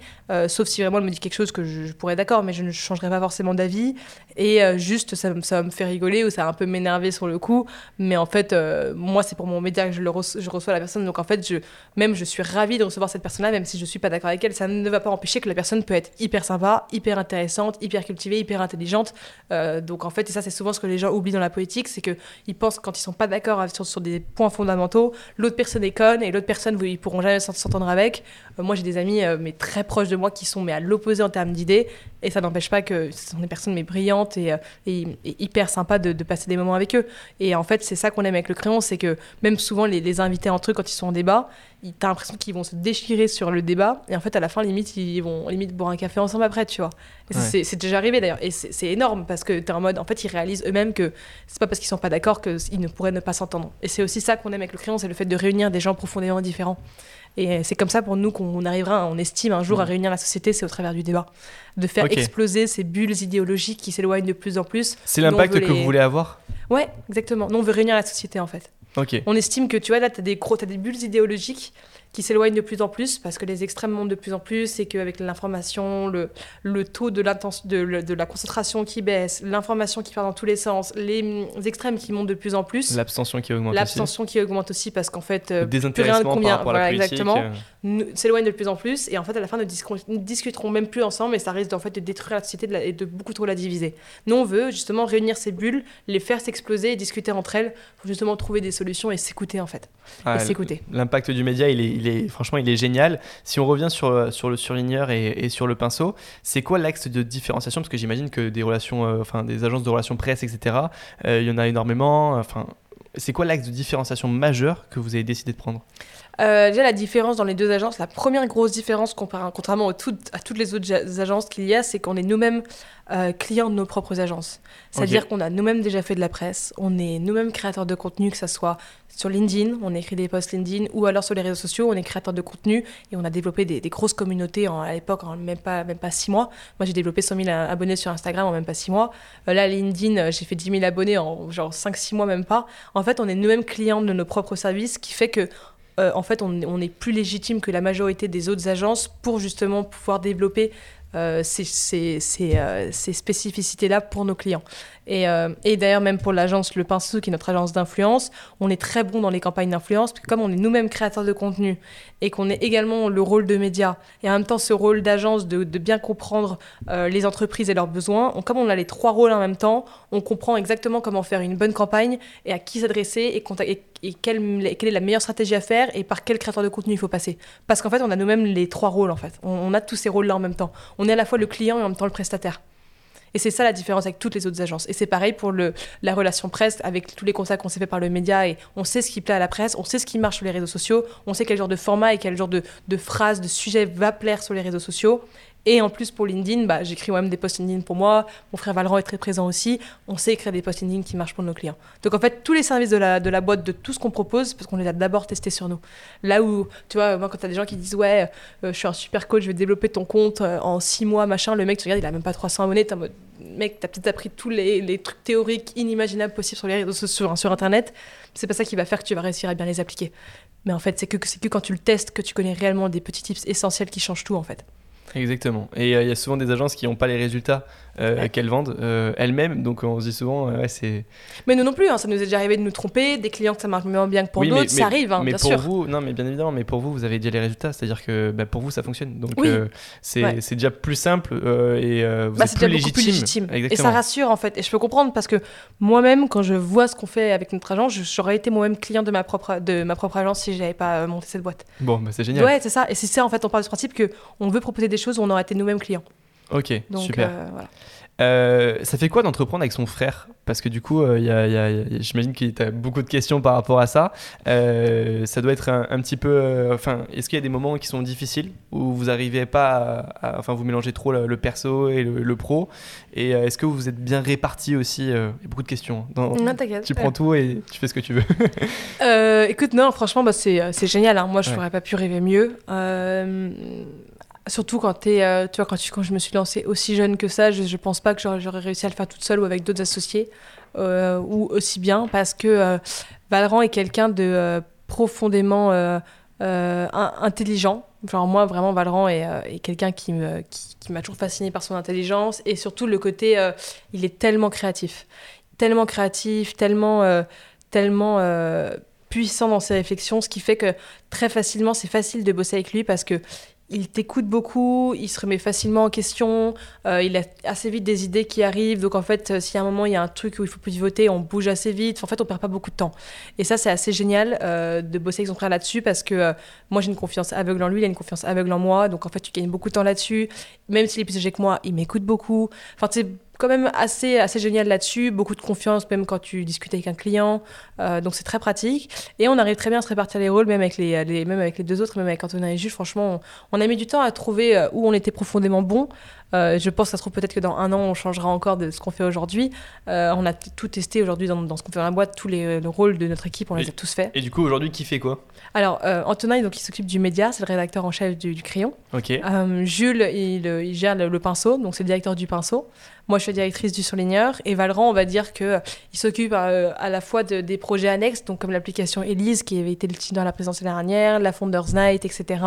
sauf si vraiment elle me dit quelque chose que je, pourrais d'accord, mais je ne changerai pas forcément d'avis. Et juste ça, ça me fait rigoler ou ça va un peu m'énerver sur le coup, mais en fait moi c'est pour mon média que je, je reçois la personne, donc en fait je, même je suis ravie de recevoir cette personne-là, même si je suis pas d'accord avec elle. Ne va pas empêcher que la personne peut être hyper sympa, hyper intéressante, hyper cultivée, hyper intelligente. Euh, donc en fait, et ça c'est souvent ce que les gens oublient dans la politique, c'est qu'ils pensent quand ils sont pas d'accord sur, des points fondamentaux, l'autre personne est conne et l'autre personne, ils pourront jamais s'entendre avec. Euh, moi j'ai des amis euh, mais très proches de moi qui sont mais à l'opposé en termes d'idées. Et ça n'empêche pas que ce sont des personnes mais brillantes et, et, hyper sympas de, passer des moments avec eux. Et en fait, c'est ça qu'on aime avec le crayon, c'est que même souvent les, les invités entre eux quand ils sont en débat, t'as l'impression qu'ils vont se déchirer sur le débat. Et en fait à la fin limite ils vont limite boire un café ensemble après tu vois. C'est déjà arrivé d'ailleurs. Et c'est énorme parce que t'es en mode en fait ils réalisent eux-mêmes que c'est pas parce qu'ils sont pas d'accord qu'ils ne pourraient ne pas s'entendre. Et c'est aussi ça qu'on aime avec le crayon c'est le fait de réunir des gens profondément différents et c'est comme ça pour nous qu'on arrivera on estime un jour à réunir la société c'est au travers du débat. De faire exploser ces bulles idéologiques qui s'éloignent de plus en plus c'est l'impact que vous voulez avoir? Ouais exactement. Nous on veut réunir la société en fait. On estime que tu vois là, tu as, as, des bulles idéologiques qui s'éloignent de plus en plus parce que les extrêmes montent de plus en plus et qu'avec l'information, le, le taux de, de, de la concentration qui baisse, l'information qui part dans tous les sens, les, extrêmes qui montent de plus en plus. L'abstention qui augmente L'abstention qui augmente aussi parce qu'en fait, euh, plus rien ne convient. Voilà, exactement. Euh. S'éloignent de plus en plus et en fait, à la fin, ne, discuteront même plus ensemble et ça risque en fait de détruire la société et de beaucoup trop la diviser. Nous, on veut justement réunir ces bulles, les faire s'exploser et discuter entre elles pour justement trouver des solutions et s'écouter en fait. et s'écouter. L'impact du média, il est franchement, il est génial. Si on revient sur, euh, sur le surligneur et, sur le pinceau, c'est quoi l'axe de différenciation? Parce que j'imagine que des relations, euh, enfin des agences de relations presse, etc. Euh, il y en a énormément. Enfin, c'est quoi l'axe de différenciation majeur que vous avez décidé de prendre? Déjà, la différence dans les deux agences, la première grosse différence, contrairement à toutes les autres agences qu'il y a, c'est qu'on est nous-mêmes euh, clients de nos propres agences. C'est-à-dire qu'on a nous-mêmes déjà fait de la presse, on est nous-mêmes créateurs de contenu, que ce soit sur LinkedIn, on écrit des posts LinkedIn, ou alors sur les réseaux sociaux, on est créateur de contenu et on a développé des, grosses communautés en, à l'époque en même pas, même pas six mois. Moi, j'ai développé 100 000 abonnés sur Instagram en même pas six mois. Euh, là, LinkedIn, euh, j'ai fait 10 000 abonnés en genre 5-6 mois, même pas. En fait, on est nous-mêmes clients de nos propres services, qui fait que en fait, on, est plus légitime que la majorité des autres agences pour justement pouvoir développer euh, euh, ces, spécificités-là pour nos clients. Et, euh, et d'ailleurs, même pour l'agence Le Pinceau, qui est notre agence d'influence, on est très bon dans les campagnes d'influence, comme on est nous-mêmes créateurs de contenu et qu'on est également le rôle de média et en même temps ce rôle d'agence de, bien comprendre les entreprises et leurs besoins, comme on a les trois rôles en même temps, on comprend exactement comment faire une bonne campagne et à qui s'adresser et, et, quelle, est la meilleure stratégie à faire et par quel créateur de contenu il faut passer. Parce qu'en fait, on a nous-mêmes les trois rôles en fait. On a tous ces rôles-là en même temps. On est à la fois le client et en même temps le prestataire. Et c'est ça la différence avec toutes les autres agences. Et c'est pareil pour le, la relation presse, avec tous les constats qu'on s'est fait par le média. Et on sait ce qui plaît à la presse, on sait ce qui marche sur les réseaux sociaux, on sait quel genre de format et quel genre de, de phrase, de sujet va plaire sur les réseaux sociaux. Et en plus, pour LinkedIn, bah, j'écris moi-même des posts LinkedIn pour moi. Mon frère Valran est très présent aussi. On sait écrire des posts LinkedIn qui marchent pour nos clients. Donc en fait, tous les services de la, de la boîte, de tout ce qu'on propose, parce qu'on les a d'abord testés sur nous. Là où, tu vois, moi, quand tu as des gens qui disent, ouais, euh, je suis un super coach, je vais développer ton compte euh, en six mois, machin, le mec, tu regardes, il a même pas 300 abonnés, t'es en mode, mec, t'as peut-être appris tous les, trucs théoriques inimaginables possibles sur, les, sur, sur Internet. C'est pas ça qui va faire que tu vas réussir à bien les appliquer. Mais en fait, c'est que, que quand tu le testes que tu connais réellement des petits tips essentiels qui changent tout, en fait. Exactement. Et euh, il y a souvent des agences qui n'ont pas les résultats euh, qu'elles vendent euh, elles-mêmes. Donc on se dit souvent, ouais, c'est. Mais nous non plus, hein, ça nous est déjà arrivé de nous tromper, des clients que ça marche moins bien que pour d'autres, ça arrive, hein, mais bien pour sûr. Vous, non, mais bien évidemment, mais pour vous, vous avez déjà les résultats, c'est-à-dire que bah, pour vous, ça fonctionne. Donc c'est déjà plus simple et vous bah, êtes plus, légitime. Plus légitime. Et ça rassure en fait. Et je peux comprendre parce que moi-même, quand je vois ce qu'on fait avec notre agence, j'aurais été moi-même client de ma propre, de ma propre agence si je n'avais pas monté cette boîte. Bon, bah, c'est génial. Ouais, c'est ça. Et c'est ça, en fait, on parle du principe qu'on veut proposer des choses où on aurait été nous-mêmes clients. Ok, super. Euh, ça fait quoi d'entreprendre avec son frère? Parce que du coup, euh, j'imagine qu'il y a beaucoup de questions par rapport à ça. Euh, ça doit être un, petit peu. Enfin, est-ce qu'il y a des moments qui sont difficiles? Où vous n'arrivez pas à, Enfin, vous mélangez trop le, perso et le, pro? Et est-ce que vous êtes bien répartis aussi Il y a beaucoup de questions. Dans, non, t'inquiète. Tu prends tout et tu fais ce que tu veux. écoute, non, franchement, bah, c'est génial. Hein. Moi, je n'aurais pas pu rêver mieux. Surtout quand, euh, tu vois, quand, quand je me suis lancée aussi jeune que ça, je ne pense pas que j'aurais réussi à le faire toute seule ou avec d'autres associés, euh, ou aussi bien, parce que euh, Valran est quelqu'un de profondément intelligent. Genre moi, vraiment, Valran est, est quelqu'un qui m'a qui, qui toujours fasciné par son intelligence, et surtout le côté, il est tellement créatif. Tellement créatif, tellement... tellement puissant dans ses réflexions, ce qui fait que très facilement, c'est facile de bosser avec lui parce que il t'écoute beaucoup, il se remet facilement en question, euh, il a assez vite des idées qui arrivent. Donc en fait, euh, y a un moment, il y a un truc où il faut plus voter, on bouge assez vite. En fait, on perd pas beaucoup de temps. Et ça, c'est assez génial euh, de bosser avec son frère là-dessus parce que moi, j'ai une confiance aveugle en lui, il a une confiance aveugle en moi. Donc en fait, tu gagnes beaucoup de temps là-dessus. Même s'il est plus âgé que moi, il m'écoute beaucoup. Enfin, tu quand même assez, assez génial là-dessus, beaucoup de confiance même quand tu discutes avec un client, euh, donc c'est très pratique. Et on arrive très bien à se répartir les rôles, même avec les, même avec les deux autres, même avec Antonin et Jules, franchement, on, a mis du temps à trouver euh, où on était profondément bon. Euh, je pense, ça se trouve peut-être que dans un an, on changera encore de ce qu'on fait aujourd'hui. on a tout testé aujourd'hui dans, dans, ce qu'on fait dans la boîte, tous les, rôles de notre équipe, on les a tous faits. Et du coup, aujourd'hui, qui fait quoi? Alors, Antonin, donc, il s'occupe du média, c'est le rédacteur en chef du, crayon. Ok. Jules, il, il gère le, le, pinceau, donc c'est le directeur du pinceau. Moi, je suis directrice du surligneur et Valran, on va dire qu'il euh, s'occupe euh, à la fois de, des projets annexes, donc comme l'application Elise qui avait été le titre dans la présidence dernière, la Founders Night, etc.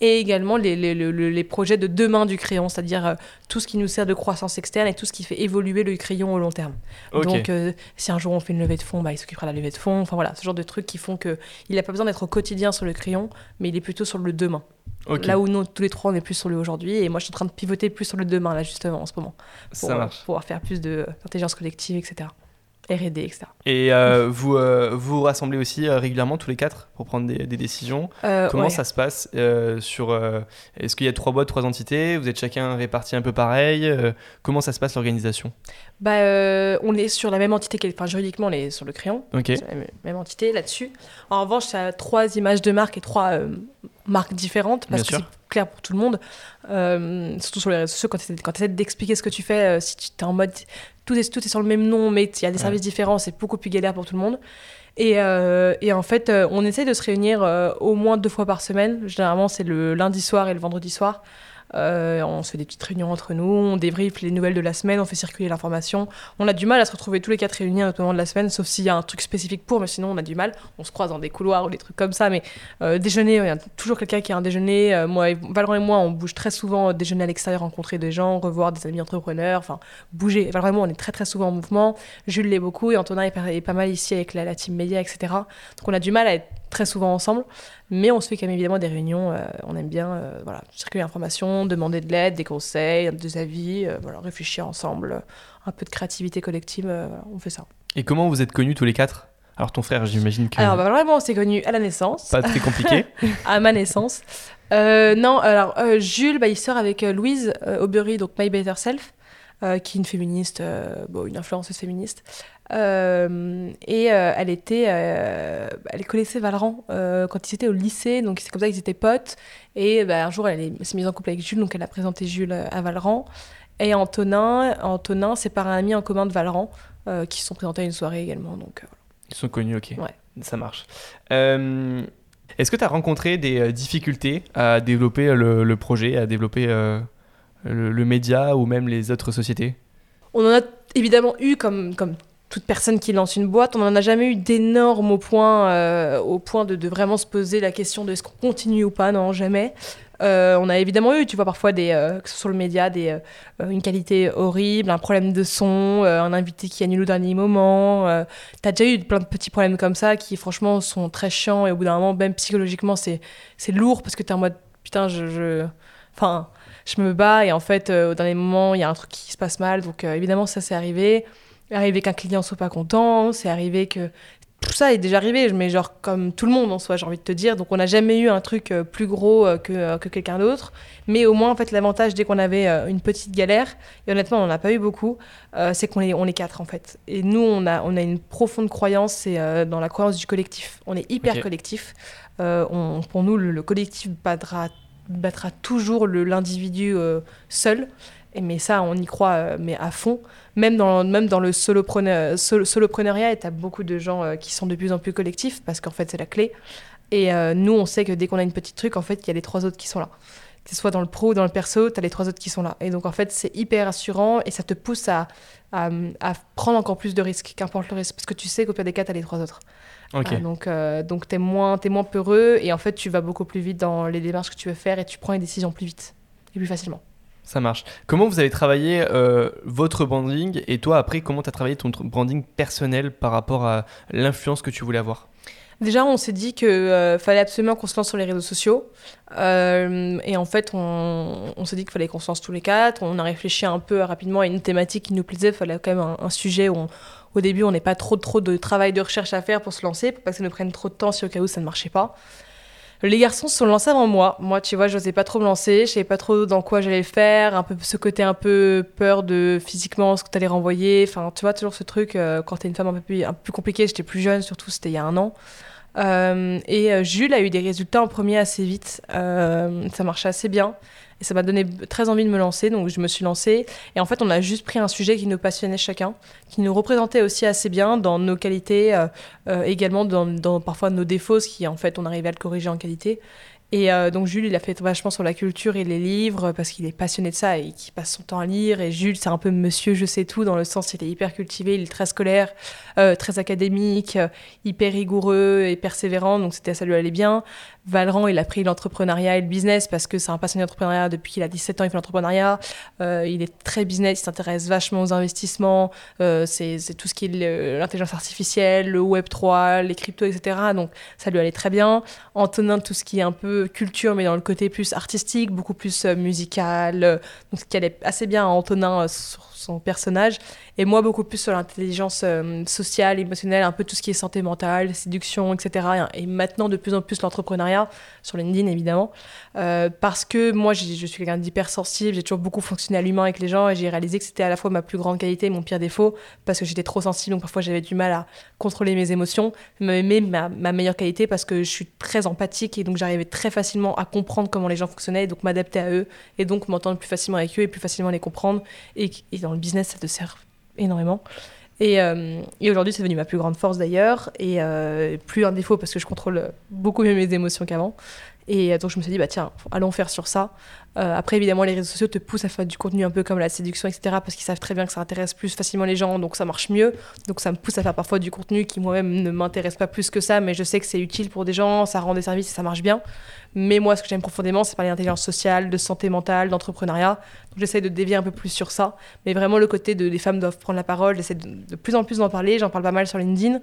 Et également les, les, les, projets de demain du crayon, c'est-à-dire euh, tout ce qui nous sert de croissance externe et tout ce qui fait évoluer le crayon au long terme. Donc, si un jour on fait une levée de fonds, bah, il s'occupera de la levée de fonds. Enfin voilà, ce genre de trucs qui font qu'il n'a pas besoin d'être au quotidien sur le crayon, mais il est plutôt sur le demain. Là où nous, tous les trois, on est plus sur le aujourd'hui. Et moi, je suis en train de pivoter plus sur le demain, là, justement, en ce moment. Pour, Ça marche. pouvoir faire plus d'intelligence collective, etc. RD, etc. Et euh, vous euh, vous rassemblez aussi euh, régulièrement tous les quatre pour prendre des, décisions. Comment ça se passe sur Est-ce qu'il y a trois boîtes, trois entités? Vous êtes chacun réparti un peu pareil Comment ça se passe l'organisation? Bah, On est sur la même entité, enfin juridiquement on est sur le crayon, Ok. la même, entité là-dessus. En revanche, ça a trois images de marque et trois marques différentes parce que c'est clair pour tout le monde. surtout sur les réseaux sociaux, quand tu essaies d'expliquer ce que tu fais, si tu es en mode tout est, tout est sur le même nom, mais il y a des services différents, c'est beaucoup plus galère pour tout le monde. Et, euh, et en fait, euh, on essaie de se réunir euh, au moins deux fois par semaine. Généralement, c'est le lundi soir et le vendredi soir. Euh, on se fait des petites réunions entre nous, on débriefe les nouvelles de la semaine, on fait circuler l'information. On a du mal à se retrouver tous les quatre réunis à moment de la semaine, sauf s'il y a un truc spécifique pour, mais sinon on a du mal. On se croise dans des couloirs ou des trucs comme ça, mais euh, déjeuner, il y a toujours quelqu'un qui a un déjeuner. Euh, moi, Valorant et moi, on bouge très souvent déjeuner à l'extérieur, rencontrer des gens, revoir des amis entrepreneurs, enfin bouger. Valorant et moi, on est très très souvent en mouvement. Jules l'est beaucoup et Antonin est, pas mal ici avec la, la team média, etc. Donc on a du mal à être très souvent ensemble, mais on se fait quand même évidemment des réunions. Euh, on aime bien euh, voilà, circuler l'information, demander de l'aide, des conseils, des avis, euh, voilà, réfléchir ensemble, un peu de créativité collective, on fait ça. Et comment vous êtes connus tous les quatre? Alors ton frère, j'imagine que... Alors bah, vraiment, on s'est connus à la naissance. Pas très compliqué. à ma naissance. non, alors Jules, bah, il sort avec Louise Aubery, donc My Better Self. qui est une féministe, bon, une influenceuse féministe. Et elle était, elle connaissait Valran quand ils étaient au lycée, donc c'est comme ça qu'ils étaient potes. Et bah, un jour, elle s'est mise en couple avec Jules, donc elle a présenté Jules à Valran. Et Antonin, Antonin c'est par un ami en commun de Valran qui se sont présentés à une soirée également. Donc, Ils sont connus, ok. Ouais. Ça marche. Est-ce que tu as rencontré des euh, difficultés à développer le, projet, à développer euh, le, média ou même les autres sociétés? On en a évidemment eu comme, comme toute personne qui lance une boîte, on n'en a jamais eu d'énormes au point, euh, au point de, vraiment se poser la question de est-ce qu'on continue ou pas, non, jamais. Euh, on a évidemment eu, tu vois, parfois, des, euh, que ce soit sur le média, des, une qualité horrible, un problème de son, un invité qui annule au dernier moment. T'as déjà eu plein de petits problèmes comme ça qui, franchement, sont très chiants et au bout d'un moment, même psychologiquement, c'est lourd parce que t'es en mode putain, je. Enfin, je... me bats et en fait, au dernier moment, il y a un truc qui se passe mal. Donc, évidemment, ça, c'est arrivé arrivé qu'un client soit pas content, c'est arrivé que tout ça est déjà arrivé, mais genre comme tout le monde en soi, j'ai envie de te dire. Donc on n'a jamais eu un truc euh, plus gros euh, que, euh, que quelqu'un d'autre. Mais au moins, en fait, l'avantage dès qu'on avait une petite galère, et honnêtement, on n'en a pas eu beaucoup, c'est qu'on est, on est quatre en fait. Et nous, on a, on a une profonde croyance, c'est dans la croyance du collectif. On est hyper collectif. On, pour nous, le, collectif battra, battra toujours l'individu seul. Et mais ça, on y croit mais à fond même dans, même dans le solopreneur, soloprenariat, tu as beaucoup de gens euh, qui sont de plus en plus collectifs parce qu'en fait, c'est la clé. Et euh, nous, on sait que dès qu'on a une petite truc, en fait, il y a les trois autres qui sont là. Que ce soit dans le pro ou dans le perso, tu as les trois autres qui sont là. Et donc, en fait, c'est hyper rassurant et ça te pousse à, à, prendre encore plus de risques, qu'importe le risque. Parce que tu sais qu'au pire des cas, tu as les trois autres. Okay. donc, euh, donc tu es, moins, es moins peureux et en fait, tu vas beaucoup plus vite dans les démarches que tu veux faire et tu prends les décisions plus vite et plus facilement. Ça marche. Comment vous avez travaillé euh, votre branding et toi après comment tu as travaillé ton branding personnel par rapport à l'influence que tu voulais avoir? Déjà, on s'est dit qu'il euh, fallait absolument qu'on se lance sur les réseaux sociaux. Euh, et en fait, on, s'est dit qu'il fallait qu'on se lance tous les quatre. On a réfléchi un peu rapidement à une thématique qui nous plaisait. Il fallait quand même un, sujet où, au début, on n'ait pas trop, trop de travail de recherche à faire pour se lancer, pour pas que ça nous prenne trop de temps si au cas où ça ne marchait pas. Les garçons se sont lancés avant moi. Moi, tu vois, je n'osais pas trop me lancer. Je savais pas trop dans quoi j'allais faire. Un peu ce côté un peu peur de physiquement ce que tu allais renvoyer. Enfin, tu vois, toujours ce truc. Euh, quand tu es une femme un peu plus, compliquée, j'étais plus jeune, surtout c'était il y a un an. Euh, et euh, Jules a eu des résultats en premier assez vite. ça marchait assez bien. Et ça m'a donné très envie de me lancer, donc je me suis lancée. Et en fait, on a juste pris un sujet qui nous passionnait chacun, qui nous représentait aussi assez bien dans nos qualités, euh, euh, également dans, parfois nos défauts, ce qui en fait on arrivait à le corriger en qualité. Et euh, donc Jules, il a fait vachement sur la culture et les livres parce qu'il est passionné de ça et qu'il passe son temps à lire. Et Jules, c'est un peu monsieur je sais tout dans le sens il est hyper cultivé, il est très scolaire, très académique, hyper rigoureux et persévérant. Donc c'était ça lui allait bien. Valran, il a pris l'entrepreneuriat et le business parce que c'est un passionné d'entrepreneuriat depuis qu'il a 17 ans, il fait l'entrepreneuriat. il est très business, il s'intéresse vachement aux investissements. c'est tout ce qui est l'intelligence artificielle, le Web 3, les cryptos, etc. Donc ça lui allait très bien. Antonin, tout ce qui est un peu culture, mais dans le côté plus artistique, beaucoup plus euh, musical. Euh, donc, ce qui allait assez bien à Antonin euh, son personnage. Et moi, beaucoup plus sur l'intelligence sociale, émotionnelle, un peu tout ce qui est santé mentale, séduction, etc. Et maintenant, de plus en plus, l'entrepreneuriat, sur LinkedIn, évidemment. parce que moi, je suis quelqu'un d'hypersensible, j'ai toujours beaucoup fonctionné à l'humain avec les gens, et j'ai réalisé que c'était à la fois ma plus grande qualité et mon pire défaut, parce que j'étais trop sensible, donc parfois j'avais du mal à contrôler mes émotions. Mais ma, ma meilleure qualité, parce que je suis très empathique, et donc j'arrivais très facilement à comprendre comment les gens fonctionnaient, et donc m'adapter à eux, et donc m'entendre plus facilement avec eux, et plus facilement les comprendre. Et dans le business, ça te sert énormément. Et, euh, et aujourd'hui, c'est devenu ma plus grande force d'ailleurs, et euh, plus un défaut parce que je contrôle beaucoup mieux mes émotions qu'avant. Et donc je me suis dit, bah tiens, allons faire sur ça. Euh, après, évidemment, les réseaux sociaux te poussent à faire du contenu un peu comme la séduction, etc. Parce qu'ils savent très bien que ça intéresse plus facilement les gens, donc ça marche mieux. Donc ça me pousse à faire parfois du contenu qui moi-même ne m'intéresse pas plus que ça, mais je sais que c'est utile pour des gens, ça rend des services et ça marche bien. Mais moi, ce que j'aime profondément, c'est parler d'intelligence sociale, de santé mentale, d'entrepreneuriat. Donc j'essaie de dévier un peu plus sur ça. Mais vraiment, le côté de femmes doivent prendre la parole, j'essaie de, de, plus en plus d'en parler. J'en parle pas mal sur LinkedIn.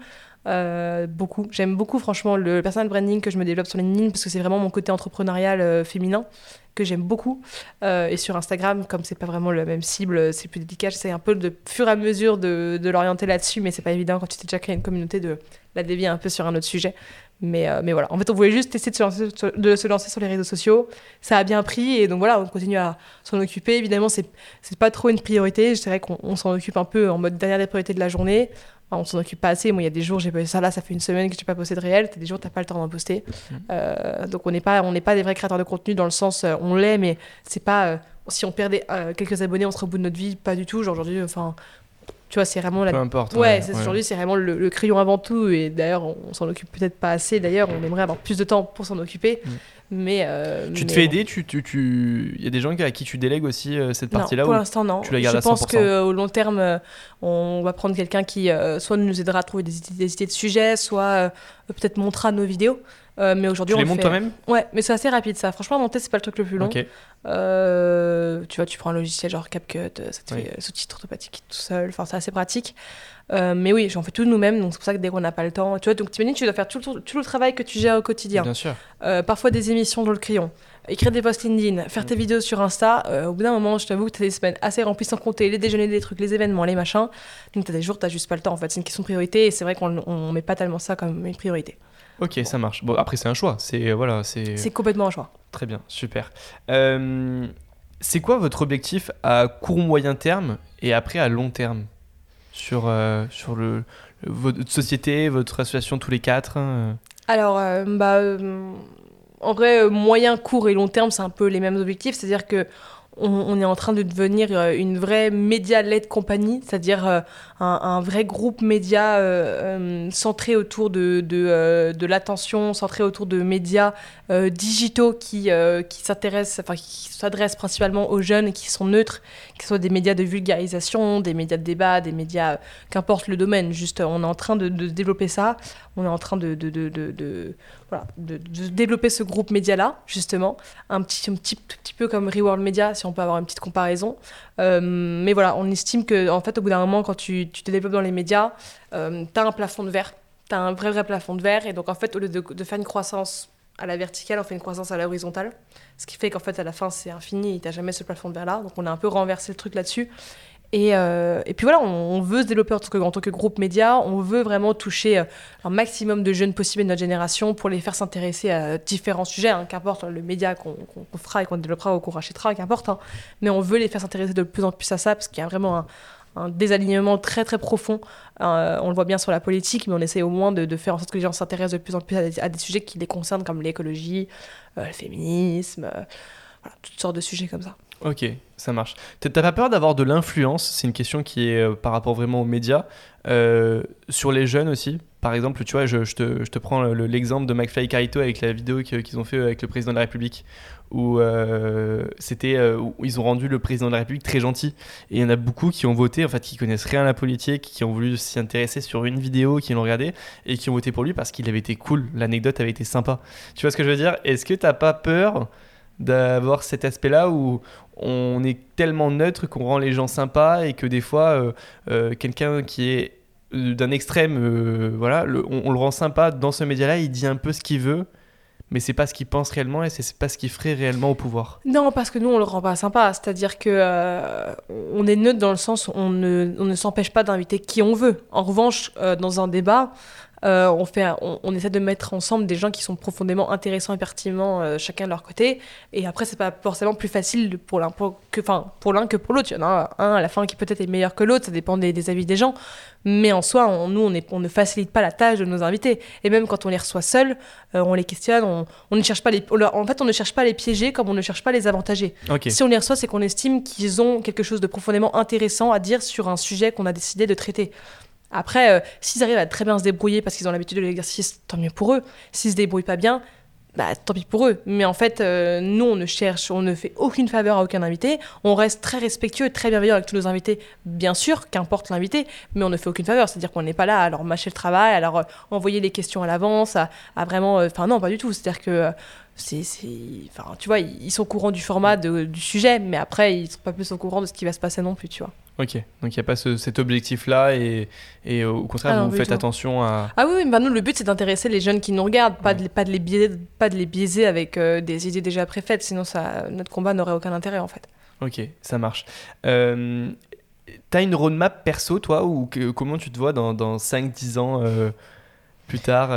Euh, beaucoup. J'aime beaucoup, franchement, le personal branding que je me développe sur LinkedIn parce que c'est vraiment mon côté entrepreneurial euh, féminin que j'aime beaucoup. Euh, et sur Instagram, comme c'est pas vraiment la même cible, c'est plus délicat. J'essaie un peu de fur et à mesure de, de l'orienter là-dessus, mais c'est pas évident quand tu t'es déjà créé une communauté de la dévier un peu sur un autre sujet. Mais, euh, mais voilà, en fait, on voulait juste essayer de se, lancer, sur- de se lancer sur les réseaux sociaux. Ça a bien pris et donc voilà, on continue à s'en occuper. Évidemment, c'est pas trop une priorité. C'est vrai qu'on on s'en occupe un peu en mode dernière des priorités de la journée. Enfin, on s'en occupe pas assez. Moi, il y a des jours, j'ai pas ça là, ça fait une semaine que j'ai pas posté de réel. T'as des jours, t'as pas le temps d'en poster. Euh, donc on n'est pas, on n'est pas des vrais créateurs de contenu dans le sens, euh, on l'est, mais c'est pas. si on perdait quelques abonnés, on serait au bout de notre vie. Pas du tout. Genre aujourd'hui, enfin, tu vois, c'est vraiment la Peu importe. Ouais, aujourd'hui, c'est vraiment le, le crayon avant tout. Et d'ailleurs, on, on s'en occupe peut-être pas assez. D'ailleurs, on aimerait avoir plus de temps pour s'en occuper. Mm. Mais. euh, Tu te fais aider tu, tu, tu... Il y a des gens à qui tu délègues aussi euh, cette partie-là pour ou- l'instant, non. tu la gardes Je à pense 100%? qu'au long terme, euh, on va prendre quelqu'un qui soit nous aidera à trouver des, idées- des idées de sujets, soit peut-être montera nos vidéos. Euh, mais aujourd'hui, Tu on les le montes toi-même? Ouais, mais c'est assez rapide ça. Franchement, monter, c'est pas le truc le plus long. Ok. Euh, tu vois, tu prends un logiciel genre CapCut, euh, ça te Oui. fait euh, sous-titres automatiques tout seul. Enfin, c'est assez pratique. Euh, mais oui, j'en fais tout nous-mêmes, donc c'est pour ça que dès qu'on n'a pas le temps, tu vois, donc t'imagines, tu dois faire tout le, tout le travail que tu gères au quotidien. Bien sûr. Euh, parfois des émissions dans le crayon, écrire des posts LinkedIn, faire Mm. tes vidéos sur Insta. euh, au bout d'un moment, je t'avoue que t'as des semaines assez remplies sans compter les déjeuners, les trucs, les événements, les machins. Donc t'as des jours, t'as juste pas le temps. En fait, c'est une question de priorité et c'est vrai qu'on on met pas tellement ça comme une priorité. Ok, ça marche. Bon, après, c'est un choix. C'est voilà, c'est C'est complètement un choix. très bien, super. Euh, c'est quoi votre objectif à court moyen terme et après à long terme sur euh, sur le, votre société, votre association tous les quatre hein, Alors, euh, bah, euh, en vrai, euh, moyen, court et long terme, c'est un peu les mêmes objectifs. C'est-à-dire que on, est en train de devenir euh, une vraie média-led compagnie, c'est-à-dire euh, un, vrai groupe média euh, centré autour de, de, l'attention, centré autour de médias digitaux qui, qui s'intéressent, enfin qui s'adressent principalement aux jeunes et qui sont neutres, qui soient des médias de vulgarisation, des médias de débat, des médias, qu'importe le domaine. Juste, on est en train de, de développer ça. On est en train de, de- de, développer ce groupe média-là, justement. Un petit, un petit, tout petit peu comme Reworld Media, si on peut avoir une petite comparaison. Euh, mais voilà, on estime que, en fait, au bout d'un moment, quand tu, tu te développes dans les médias, euh, tu as un plafond de verre. Tu as un vrai, vrai plafond de verre. Et donc, en fait, au lieu de, de faire une croissance à la verticale, on fait une croissance à la horizontale. Ce qui fait qu'en fait, à la fin, c'est infini tu jamais ce plafond de verre-là. Donc, on a un peu renversé le truc là-dessus. Et, euh, et puis voilà, on, veut se développer en tant, que, groupe média, on veut vraiment toucher euh, un maximum de jeunes possibles de notre génération pour les faire s'intéresser à différents sujets, hein, qu'importe le média qu'on fera et qu'on développera ou qu'on rachètera, qu'importe. hein. mais on veut les faire s'intéresser de plus en plus à ça parce qu'il y a vraiment un, désalignement très très profond. Euh, on le voit bien sur la politique, mais on essaie au moins de, faire en sorte que les gens s'intéressent de plus en plus à des, sujets qui les concernent comme l'écologie, le féminisme, voilà, toutes sortes de sujets comme ça. Ok, ça marche. T'as pas peur d'avoir de l'influence? C'est une question qui est euh, par rapport vraiment aux médias. euh, sur les jeunes aussi? Par exemple, tu vois, je, te, je te prends le- l'exemple de McFly et Carito avec la vidéo qu'ils ont fait avec le président de la République. Où euh, c'était, euh, ils ont rendu le président de la République très gentil. Et il y en a beaucoup qui ont voté, en fait, qui connaissent rien à la politique, qui ont voulu s'y intéresser sur une vidéo, qui l'ont regardé et qui ont voté pour lui parce qu'il avait été cool. L'anecdote avait été sympa. Tu vois ce que je veux dire? Est-ce que t'as pas peur d'avoir cet aspect-là où on est tellement neutre qu'on rend les gens sympas et que des fois, euh, euh, quelqu'un qui est d'un extrême, euh, voilà, on, le rend sympa dans ce média-là, il dit un peu ce qu'il veut, mais c'est pas ce qu'il pense réellement et c'est pas ce qu'il ferait réellement au pouvoir. Non, parce que nous, on le rend pas sympa. C'est-à-dire que on est neutre dans le sens où on ne, ne s'empêche pas d'inviter qui on veut. En revanche, dans un débat, euh, on, fait, on, on essaie de mettre ensemble des gens qui sont profondément intéressants et pertinents, euh, chacun de leur côté. Et après, c'est pas forcément plus facile pour l'un que, enfin, pour l'un que pour l'autre. Il y en a un à la fin qui peut-être est meilleur que l'autre, ça dépend des, des avis des gens. Mais en soi, on- nous, on, est, on ne facilite pas la tâche de nos invités. Et même quand on les reçoit seuls, euh, on les questionne, on, on ne cherche pas les, leur- en fait, on ne cherche pas à les piéger comme on ne cherche pas à les avantager. Si on les reçoit, c'est qu'on estime qu'ils ont quelque chose de profondément intéressant à dire sur un sujet qu'on a décidé de traiter. Après, euh, s'ils arrivent à très bien se débrouiller parce qu'ils ont l'habitude de l'exercice, tant mieux pour eux. S'ils se débrouillent pas bien, bah, tant pis pour eux. Mais en fait, euh, nous, on ne cherche, on ne fait aucune faveur à aucun invité. On reste très respectueux et très bienveillant avec tous nos invités, bien sûr, qu'importe l'invité, mais on ne fait aucune faveur. C'est-à-dire qu'on n'est pas là à leur mâcher le travail, à leur euh, envoyer les questions à l'avance, à, vraiment. Enfin, non, pas du tout. C'est-à-dire que. c'est, enfin, tu vois, ils sont au courant du format du sujet, mais après, ils sont pas plus au courant de ce qui va se passer non plus, tu vois. Ok. Donc il n'y a pas ce- cet objectif-là et, et au contraire, Ah non, vous faites tout. attention à. Ah oui, oui, bah nous, le but, c'est d'intéresser les jeunes qui nous regardent, pas, de, pas, de, les, biaiser, pas de les biaiser avec euh, des idées déjà préfaites, sinon ça, notre combat n'aurait aucun intérêt, en fait. Ok, ça marche. Euh, T'as une roadmap perso, toi, ou que- comment tu te vois dans, dans 5-10 ans euh, plus tard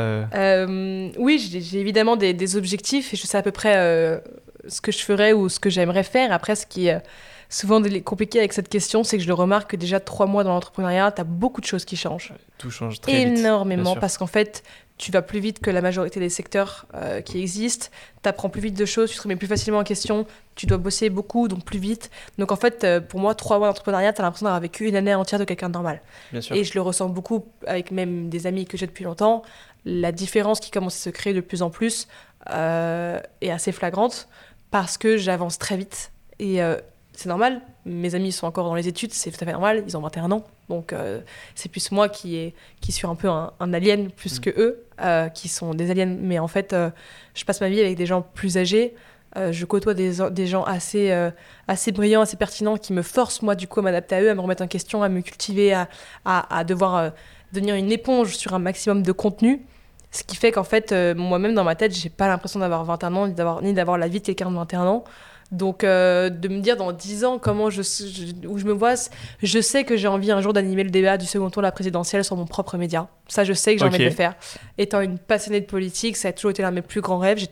Oui, j'ai évidemment des, des, objectifs et je sais à peu près ce que je ferais ou ce que j'aimerais faire. Après, ce qui souvent compliqué avec cette question, c'est que je le remarque que déjà trois mois dans l'entrepreneuriat, tu as beaucoup de choses qui changent. Tout change très Énormément, vite. Énormément, parce qu'en fait, tu vas plus vite que la majorité des secteurs euh, qui existent, tu apprends plus vite de choses, tu te remets plus facilement en question, tu dois bosser beaucoup, donc plus vite. Donc en fait, euh, pour moi, trois mois d'entrepreneuriat, tu as l'impression d'avoir vécu une année entière de quelqu'un de normal. Et je le ressens beaucoup avec même des amis que j'ai depuis longtemps. La différence qui commence à se créer de plus en plus euh, est assez flagrante parce que j'avance très vite. Et c'est normal. Mes amis sont encore dans les études, c'est tout à fait normal. Ils ont 21 ans. Donc, euh, c'est plus moi qui, est, qui suis un peu un, alien plus mm. que eux, euh, qui sont des aliens. Mais en fait, euh, je passe ma vie avec des gens plus âgés. je côtoie des, des gens assez, assez brillants, assez pertinents, qui me forcent, moi, du coup, à m'adapter à eux, à me remettre en question, à me cultiver, à, à, à devoir devenir une éponge sur un maximum de contenu. Ce qui fait qu'en fait, moi-même, dans ma tête, j'ai pas l'impression d'avoir 21 ans, ni d'avoir la vie de quelqu'un de 21 ans. Donc, euh, de me dire dans 10 ans comment je, où je me vois, je sais que j'ai envie un jour d'animer le débat du second tour de la présidentielle sur mon propre média. Ça, je sais que j'ai envie de le faire. Étant une passionnée de politique, ça a toujours été l'un de mes plus grands rêves. J'ai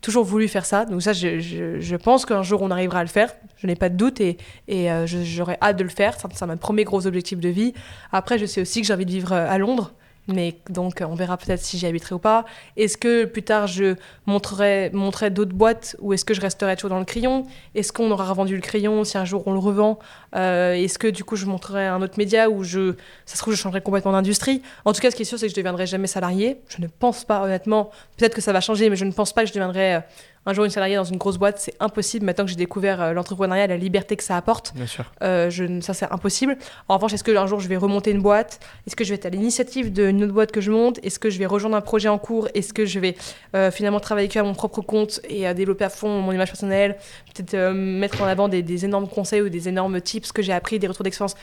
toujours voulu faire ça. Donc, ça, je, je, pense qu'un jour, on arrivera à le faire. Je n'ai pas de doute et, et euh, j'aurais hâte de le faire. C'est mon premier gros objectif de vie. Après, je sais aussi que j'ai envie de vivre euh, à Londres. Mais donc, on verra peut-être si j'y habiterai ou pas. Est-ce que plus tard, je montrerai, montrerai d'autres boîtes ou est-ce que je resterai toujours dans le crayon? Est-ce qu'on aura revendu le crayon si un jour on le revend? Euh, Est-ce que du coup, je montrerai un autre média ou je, ça se trouve, je changerai complètement d'industrie? En tout cas, ce qui est sûr, c'est que je ne deviendrai jamais salarié. Je ne pense pas, honnêtement. Peut-être que ça va changer, mais je ne pense pas que je deviendrai euh, un jour une salariée dans une grosse boîte, c'est impossible. Maintenant que j'ai découvert euh, l'entrepreneuriat, la liberté que ça apporte, Bien sûr. Euh, je, ça c'est impossible. En revanche, est-ce que un jour je vais remonter une boîte? Est-ce que je vais être à l'initiative d'une autre boîte que je monte? Est-ce que je vais rejoindre un projet en cours? Est-ce que je vais euh, finalement travailler à mon propre compte et à développer à fond mon image personnelle? Peut-être mettre en avant des, des, énormes conseils ou des énormes tips que j'ai appris, des retours d'expérience?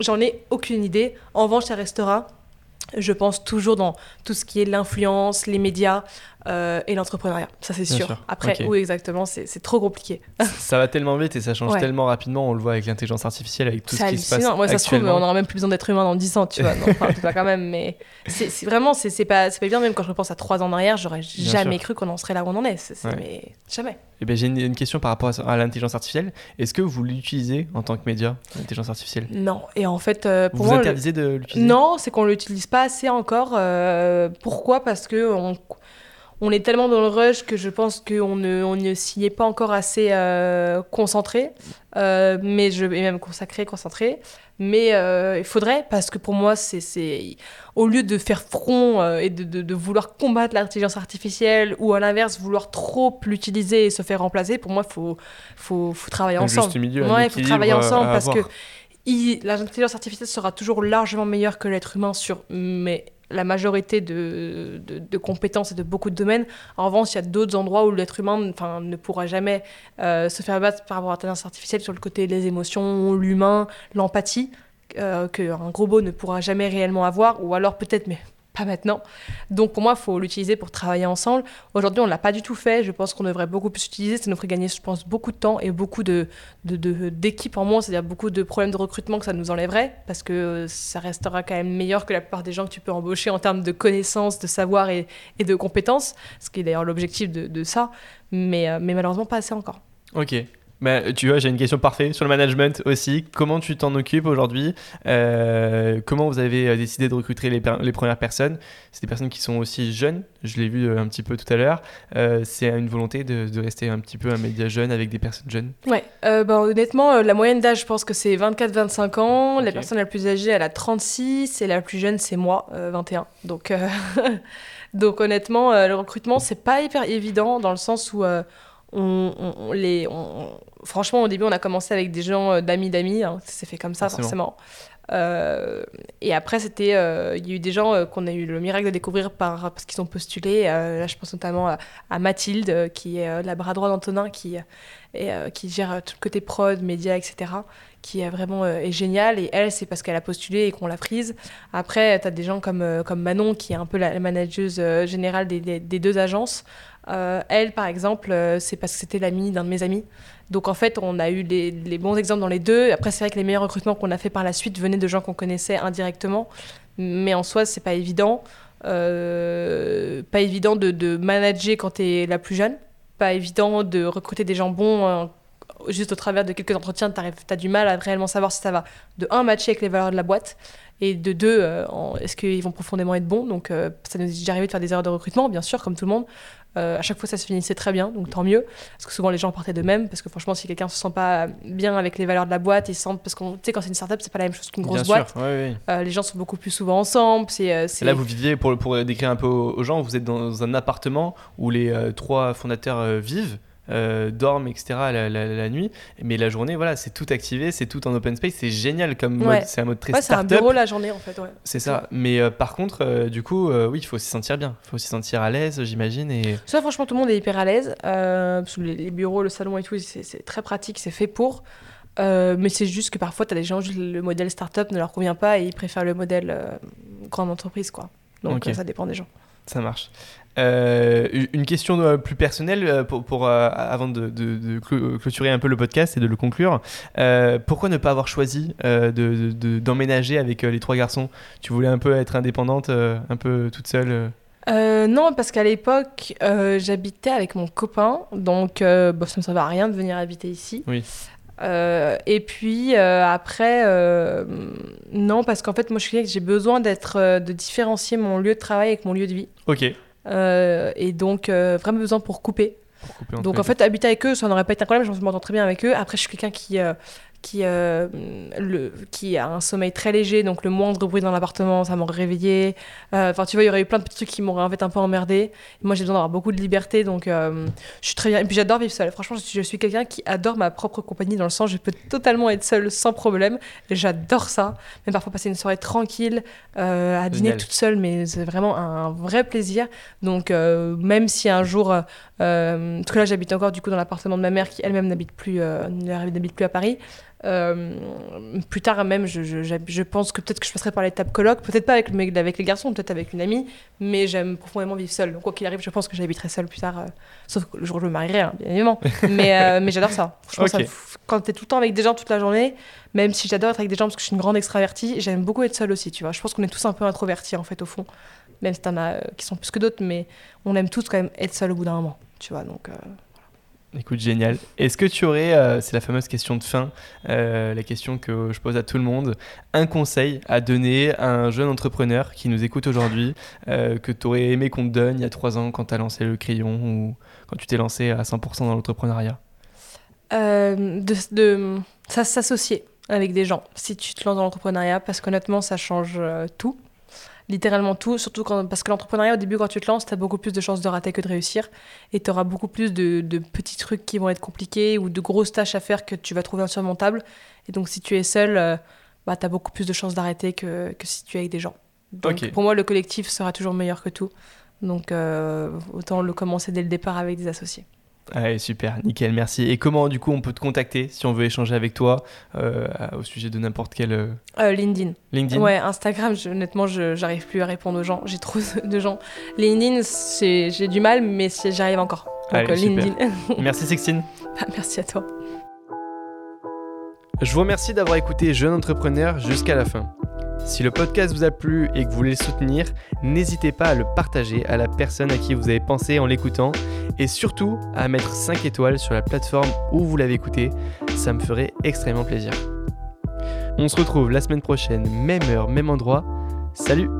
J'en ai aucune idée. En revanche, ça restera je pense toujours dans tout ce qui est l'influence, les médias, euh, et l'entrepreneuriat, ça c'est sûr. Après, où exactement, c'est trop compliqué. ça va tellement vite et ça change tellement rapidement, on le voit avec l'intelligence artificielle, avec tout ce qui se passe. Ouais, ça se trouve, on n'aura même plus besoin d'être humain dans 10 ans, tu vois. Non, enfin, quand même, mais c'est vraiment, c'est pas, pas bien, même quand je repense à 3 ans en arrière, j'aurais jamais cru qu'on en serait là où on en est. Mais jamais. Eh ben, J'ai une, question par rapport à, l'intelligence artificielle. Est-ce que vous l'utilisez en tant que média, l'intelligence artificielle? Non. Et en fait, euh, pour vous moi. interdisez de l'utiliser? Non, c'est qu'on l'utilise pas assez encore. Euh, pourquoi? Parce que on on est tellement dans le rush que je pense qu'on ne, on ne s'y est pas encore assez euh, concentré, euh, mais je vais même consacré, concentré. Mais euh, il faudrait, parce que pour moi, c'est au lieu de faire front et de, vouloir combattre l'intelligence artificielle ou à l'inverse, vouloir trop l'utiliser et se faire remplacer, pour moi, il faut, faut, faut, travailler ensemble. il faut travailler ensemble parce que l'intelligence artificielle sera toujours largement meilleure que l'être humain sur mais la majorité de, compétences et de beaucoup de domaines. En revanche, il y a d'autres endroits où l'être humain ne pourra jamais euh, se faire battre par rapport à l'intelligence artificielle sur le côté des émotions, l'humain, l'empathie, euh, qu'un robot ne pourra jamais réellement avoir, ou alors peut-être, mais pas maintenant. Donc pour moi, il faut l'utiliser pour travailler ensemble. Aujourd'hui, on ne l'a pas du tout fait. Je pense qu'on devrait beaucoup plus l'utiliser. Ça nous ferait gagner, je pense, beaucoup de temps et beaucoup de, d'équipes de, en moins, c'est-à-dire beaucoup de problèmes de recrutement que ça nous enlèverait, parce que ça restera quand même meilleur que la plupart des gens que tu peux embaucher en termes de connaissances, de savoir et, de compétences, ce qui est d'ailleurs l'objectif de, de, ça, mais, euh, mais malheureusement pas assez encore. Ok, bah, tu vois, j'ai une question parfaite sur le management aussi. Comment tu t'en occupes aujourd'hui? Euh, Comment vous avez euh, décidé de recruter les, les premières personnes? C'est des personnes qui sont aussi jeunes, je l'ai vu euh, un petit peu tout à l'heure. c'est une volonté de, de, rester un petit peu un média jeune avec des personnes jeunes? Ouais, bah, honnêtement, la moyenne d'âge, je pense que c'est 24-25 ans. La personne la plus âgée, elle a 36 et la plus jeune, c'est moi, 21. Donc, donc honnêtement, le recrutement, c'est pas hyper évident dans le sens où on, les, franchement, au début, on a commencé avec des gens euh, d'amis d'amis. Hein, ça s'est fait comme ça, forcément. Euh, et après, euh, il y a eu des gens qu'on a eu le miracle de découvrir par, parce qu'ils ont postulé. là, je pense notamment à, Mathilde, qui est la bras droit d'Antonin, qui, qui gère tout le côté prod, médias, etc qui est vraiment est géniale et elle c'est parce qu'elle a postulé et qu'on l'a prise après tu as des gens comme, comme Manon qui est un peu la manageuse générale des, des, deux agences euh, elle, par exemple, euh, c'est parce que c'était l'amie d'un de mes amis. Donc en fait, on a eu les, bons exemples dans les deux. Après, c'est vrai que les meilleurs recrutements qu'on a fait par la suite venaient de gens qu'on connaissait indirectement. Mais en soi, c'est pas évident. pas évident de, manager quand tu es la plus jeune, pas évident de recruter des gens bons juste au travers de quelques entretiens, tu as du mal à réellement savoir si ça va de un matcher avec les valeurs de la boîte et de deux, euh, est-ce qu'ils vont profondément être bons Donc euh, ça nous est déjà arrivé de faire des erreurs de recrutement, bien sûr, comme tout le monde. Euh, à chaque fois, ça se finissait très bien, donc tant mieux. Parce que souvent, les gens partaient de même. Parce que franchement, si quelqu'un se sent pas bien avec les valeurs de la boîte, ils sentent. Parce que tu sais, quand c'est une startup, c'est pas la même chose qu'une grosse boîte. les gens sont beaucoup plus souvent ensemble. C'est, Là, vous viviez, pour, pour décrire un peu aux gens, vous êtes dans un appartement où les trois fondateurs vivent. Euh, dorment, etc. La, nuit. Mais la journée, voilà, c'est tout activé, c'est tout en open space. C'est génial comme mode. C'est un mode très ouais, c'est un bureau la journée en fait. Ouais. C'est ça. Mais euh, par contre, euh, du coup, oui, il faut s'y sentir bien. Il faut s'y sentir à l'aise, j'imagine. Et... Ça, franchement, tout le monde est hyper à l'aise. parce que les, bureaux, le salon et tout, c'est très pratique, c'est fait pour. mais c'est juste que parfois, tu as des gens, le modèle startup ne leur convient pas et ils préfèrent le modèle grande entreprise. quoi. Donc ça dépend des gens. Ça marche. Euh, une question euh, plus personnelle euh, pour, pour avant de, de, clôturer un peu le podcast et de le conclure. pourquoi ne pas avoir choisi d'emménager avec les trois garçons? Tu voulais un peu être indépendante, un peu toute seule non, parce qu'à l'époque, j'habitais avec mon copain, donc bah, ça ne servait à rien de venir habiter ici. Oui. Et puis après, non, parce qu'en fait, moi je suis que j'ai besoin d'être, de différencier mon lieu de travail avec mon lieu de vie. Ok. Euh, et donc, euh, vraiment besoin pour couper. donc, en fait, habiter avec eux, ça n'aurait pas été un problème. Je m'entends très bien avec eux. Après, je suis quelqu'un qui euh, qui, euh, le, qui a un sommeil très léger, donc le moindre bruit dans l'appartement, ça m'aurait réveillé. Euh, enfin, tu vois, il y aurait eu plein de petits trucs qui m'auraient en fait un peu emmerdé. moi, j'ai besoin d'avoir beaucoup de liberté, donc euh, je suis très bien. Et puis, j'adore vivre seule. Franchement, je suis, quelqu'un qui adore ma propre compagnie, dans le sens, je peux totalement être seule sans problème. J'adore ça. Même parfois, passer une soirée tranquille, à dîner toute seule, mais c'est vraiment un vrai plaisir. Donc, même si un jour, parce que là, j'habite encore du coup dans l'appartement de ma mère, qui elle-même n'habite plus, n'habite plus à Paris. Euh, plus tard même, je, je, je pense que peut-être que je passerai par l'étape colloque, peut-être pas avec, avec les garçons, peut-être avec une amie, mais j'aime profondément vivre seule. Donc quoi qu'il arrive, je pense que j'habiterai seule plus tard, euh, sauf le jour où je me marierai, hein, bien évidemment. mais, euh, mais j'adore ça. quand tu es tout le temps avec des gens toute la journée, même si j'adore être avec des gens parce que je suis une grande extravertie, j'aime beaucoup être seule aussi, tu vois. Je pense qu'on est tous un peu introvertis en fait au fond, même si t'en as qui sont plus que d'autres, mais on aime tous quand même être seul au bout d'un moment, tu vois. Donc Écoute, génial. Est-ce que tu aurais, euh, c'est la fameuse question de fin, euh, la question que je pose à tout le monde, un conseil à donner à un jeune entrepreneur qui nous écoute aujourd'hui, euh, que tu aurais aimé qu'on te donne il y a trois ans quand tu as lancé le crayon ou quand tu t'es lancé à 100% dans l'entrepreneuriat? De, s'associer avec des gens si tu te lances dans l'entrepreneuriat parce qu'honnêtement, ça change tout littéralement tout, surtout quand, parce que l'entrepreneuriat, au début, quand tu te lances, tu as beaucoup plus de chances de rater que de réussir. Et tu auras beaucoup plus de, petits trucs qui vont être compliqués ou de grosses tâches à faire que tu vas trouver insurmontables. Et donc, si tu es seul, euh, bah, tu as beaucoup plus de chances d'arrêter que, que, si tu es avec des gens. Donc, pour moi, le collectif sera toujours meilleur que tout. Donc, euh, autant le commencer dès le départ avec des associés. Allez, super, nickel, merci. Et comment, du coup, on peut te contacter si on veut échanger avec toi euh, au sujet de n'importe quel. Euh, euh, LinkedIn. LinkedIn? Ouais, Instagram, honnêtement, je j'arrive plus à répondre aux gens. J'ai trop de gens. LinkedIn, j'ai du mal, mais j'arrive encore. Donc, LinkedIn. merci, Sextine. Bah, merci à toi. Je vous remercie d'avoir écouté Jeune Entrepreneur jusqu'à la fin. Si le podcast vous a plu et que vous voulez le soutenir, n'hésitez pas à le partager à la personne à qui vous avez pensé en l'écoutant et surtout à mettre 5 étoiles sur la plateforme où vous l'avez écouté, ça me ferait extrêmement plaisir. On se retrouve la semaine prochaine, même heure, même endroit. Salut